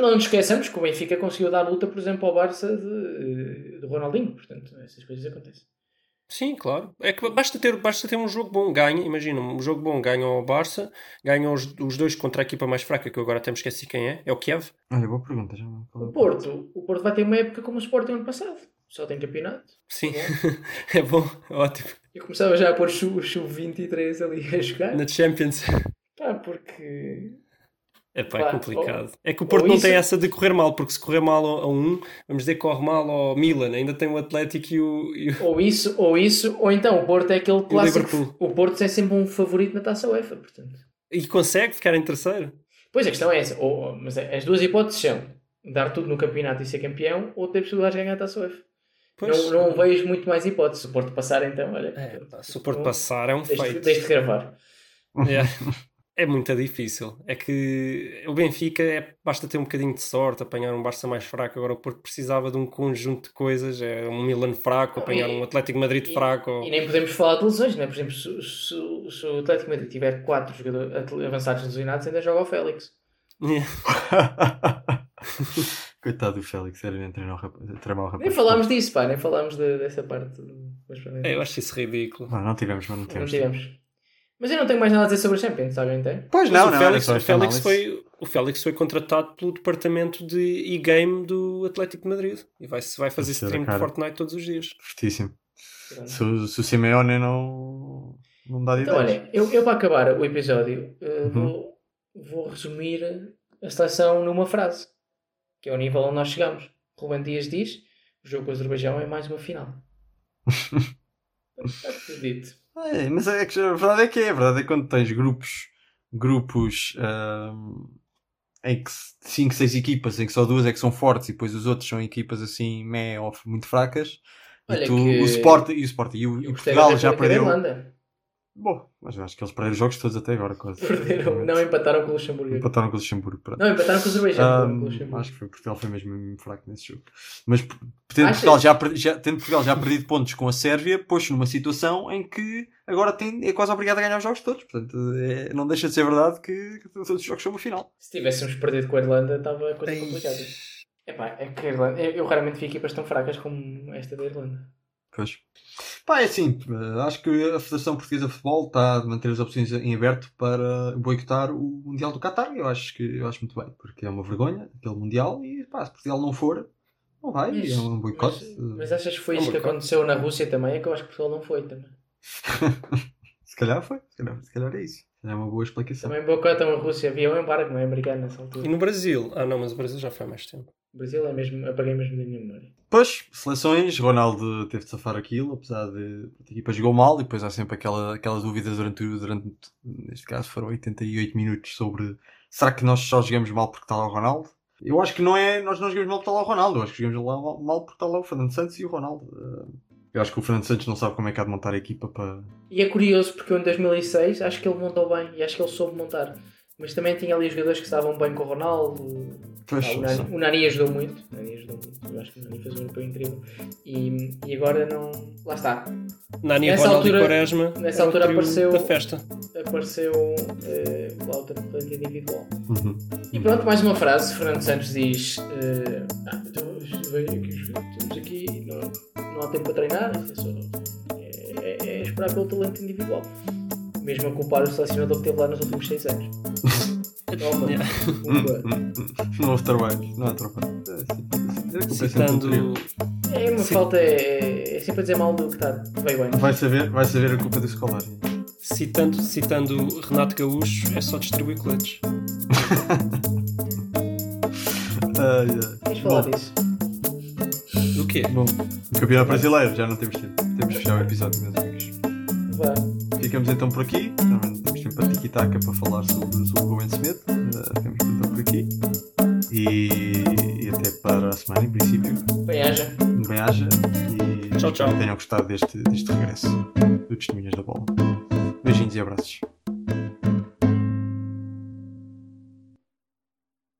Não nos esqueçamos que o Benfica conseguiu dar luta, por exemplo, ao Barça de, de Ronaldinho. Portanto, essas coisas acontecem. Sim, claro. É que basta ter, basta ter um jogo bom, ganha, imagina, um jogo bom, ganha o Barça, ganham os, os dois contra a equipa mais fraca, que eu agora até me esqueci quem é, é o Kiev. Olha, boa pergunta. Já não- O Porto, o Porto vai ter uma época como o Sporting ano passado. Só tem campeonato. Sim, é bom, ótimo. Eu começava já a pôr o Sub-23 ali a jogar. Na Champions. Pá, porque É pá, é complicado. ou- é que o Porto não isso- tem essa de correr mal, porque se correr mal a um, vamos dizer que corre mal ao Milan, ainda tem o Atlético e o. e o- ou isso, ou isso, ou então o Porto é aquele clássico. Liverpool. O Porto é sempre um favorito na taça UEFA, portanto. E consegue ficar em terceiro. Pois a questão é essa. Ou, mas as duas hipóteses são dar tudo no campeonato e ser campeão, ou ter possibilidades de ganhar a taça UEFA. Pois, Não, não vejo muito mais hipóteses. Se o Porto passar, então, olha. É, se o Porto passar é um Deixe, feito. deixe de gravar. É. É muito difícil. É que o Benfica é, basta ter um bocadinho de sorte, apanhar um Barça mais fraco. Agora o Porto precisava de um conjunto de coisas. É um Milan fraco, apanhar um Atlético Madrid fraco. E nem podemos falar de lesões, né? Por exemplo, se, se- se o Atlético Madrid tiver 4 jogadores avançados lesionados, ainda joga o Félix. Coitado do Félix, o rap- treinar o rapaz. Nem falámos disso, pá, nem falámos de- dessa parte. É, eu acho isso ridículo. Não, não tivemos, mas não não tivemos. tivemos. Mas eu não tenho mais nada a dizer sobre a Champions, alguém tem? Pois Mas não, o, não, Félix, era só o, Félix foi, o Félix foi contratado pelo departamento de e-game do Atlético de Madrid e vai, vai fazer é stream de. Fortnite todos os dias. Fortíssimo. Se, o- se o Simeone não, não dá de Então, ideias. olha, eu, eu para acabar o episódio eh, Uhum. vou, vou resumir a seleção numa frase, que é o nível onde nós chegamos. Ruben Dias diz: o jogo com o Azerbaijão é mais uma final. Está tudo dito. É, mas é que a verdade é que é, a verdade é que quando tens grupos, grupos ahm, em que 5, 6 equipas, em que só duas é que são fortes e depois os outros são equipas assim meh, muito fracas, Olha e tu, que- o Sport e o Sport e o, e Portugal da já perdeu. Bom, mas eu acho que eles perderam os jogos todos até agora, quase. Perderam, não empataram com o Luxemburgo. Empataram com o Luxemburgo. pronto. Não, empataram com o Azerbaijão. Luxemburgo. acho que foi Portugal foi mesmo mesmo fraco nesse jogo. Mas tendo? Portugal, já, já- tendo Portugal já perdido pontos com a Sérvia, pôs-se numa situação em que agora tem, é quase obrigado a ganhar os jogos todos. Portanto, é- não deixa de ser verdade que, que todos os jogos são uma final. Se tivéssemos perdido com a Irlanda, estava a coisa Ei. complicada. Epá, é que a Irlanda, eu, eu raramente vi equipas tão fracas como esta da Irlanda. Pois. Pá, é assim, eh, acho que a Federação Portuguesa de Futebol está a manter as opções em aberto para boicotar o Mundial do Qatar. Eu acho que eu acho muito bem, porque é uma vergonha aquele Mundial e pá, se Portugal não for, não vai, Mas- é um boicote. Mas, mas achas que foi É um isso que aconteceu na Rússia também? É que eu acho que Portugal não foi também. Se calhar foi, se calhar, se calhar é isso. É uma boa explicação. Também boicotam a Rússia. Havia um embargo, não é? Americano nessa E altura. no Brasil? Ah, não, mas o Brasil já foi há mais tempo. O Brasil é mesmo, apaguei mesmo da minha memória. Depois, seleções, Ronaldo teve de safar aquilo, apesar de a equipa jogou mal, e depois há sempre aquela, aquela dúvida durante, durante, neste caso foram 88 minutos, sobre será que nós só jogamos mal porque está lá o Ronaldo? Eu acho que não é, nós não jogamos mal porque está lá o Ronaldo, eu acho que jogamos lá mal porque está lá o Fernando Santos e o Ronaldo. Eu acho que o Fernando Santos não sabe como é que há de montar a equipa para. E é curioso porque eu em 2006 acho que ele montou bem e acho que ele soube montar. Mas também tinha ali jogadores que estavam bem com o Ronaldo. Pois, Ah, o, Nani, o Nani ajudou muito. O Nani ajudou muito. Eu acho que o Nani fez um europeu incrível. E, e agora não. Lá está. Nani, Nessa Ronaldo altura- e Quaresma. nessa o altura apareceu- Da festa. Apareceu lá o talento individual. Uhum. E pronto, mais uma frase. Fernando Santos diz: eh, ah, então, estamos aqui, não, há tempo para treinar, é, só, é, é- é esperar pelo talento individual. Mesmo a culpar o selecionador que teve lá nos últimos 6 anos. Toma, Yeah. Não houve trabalho, não há trabalho. É. É Citando. É uma Sim. falta, é, é sempre a dizer mal do que está. Veio bem. Vai saber, vai saber a culpa do escolar. Citando, citando Renato Gaúcho, é só distribuir coletes. Ai, ai. Queres falar Bom. disso? Quê? Bom, o campeonato brasileiro, já não temos tempo. Temos que fechar o episódio, meus amigos. Vá. Ficamos então por aqui. Também temos tempo para tiki-taka para falar sobre, sobre o Ruben Smith. Uh, ficamos então por aqui. E, e até para a semana, em princípio. Bem-aja. Bem-aja. E Tchau, tchau. tenham gostado deste, deste regresso do Testemunhas da Bola. Beijinhos e abraços.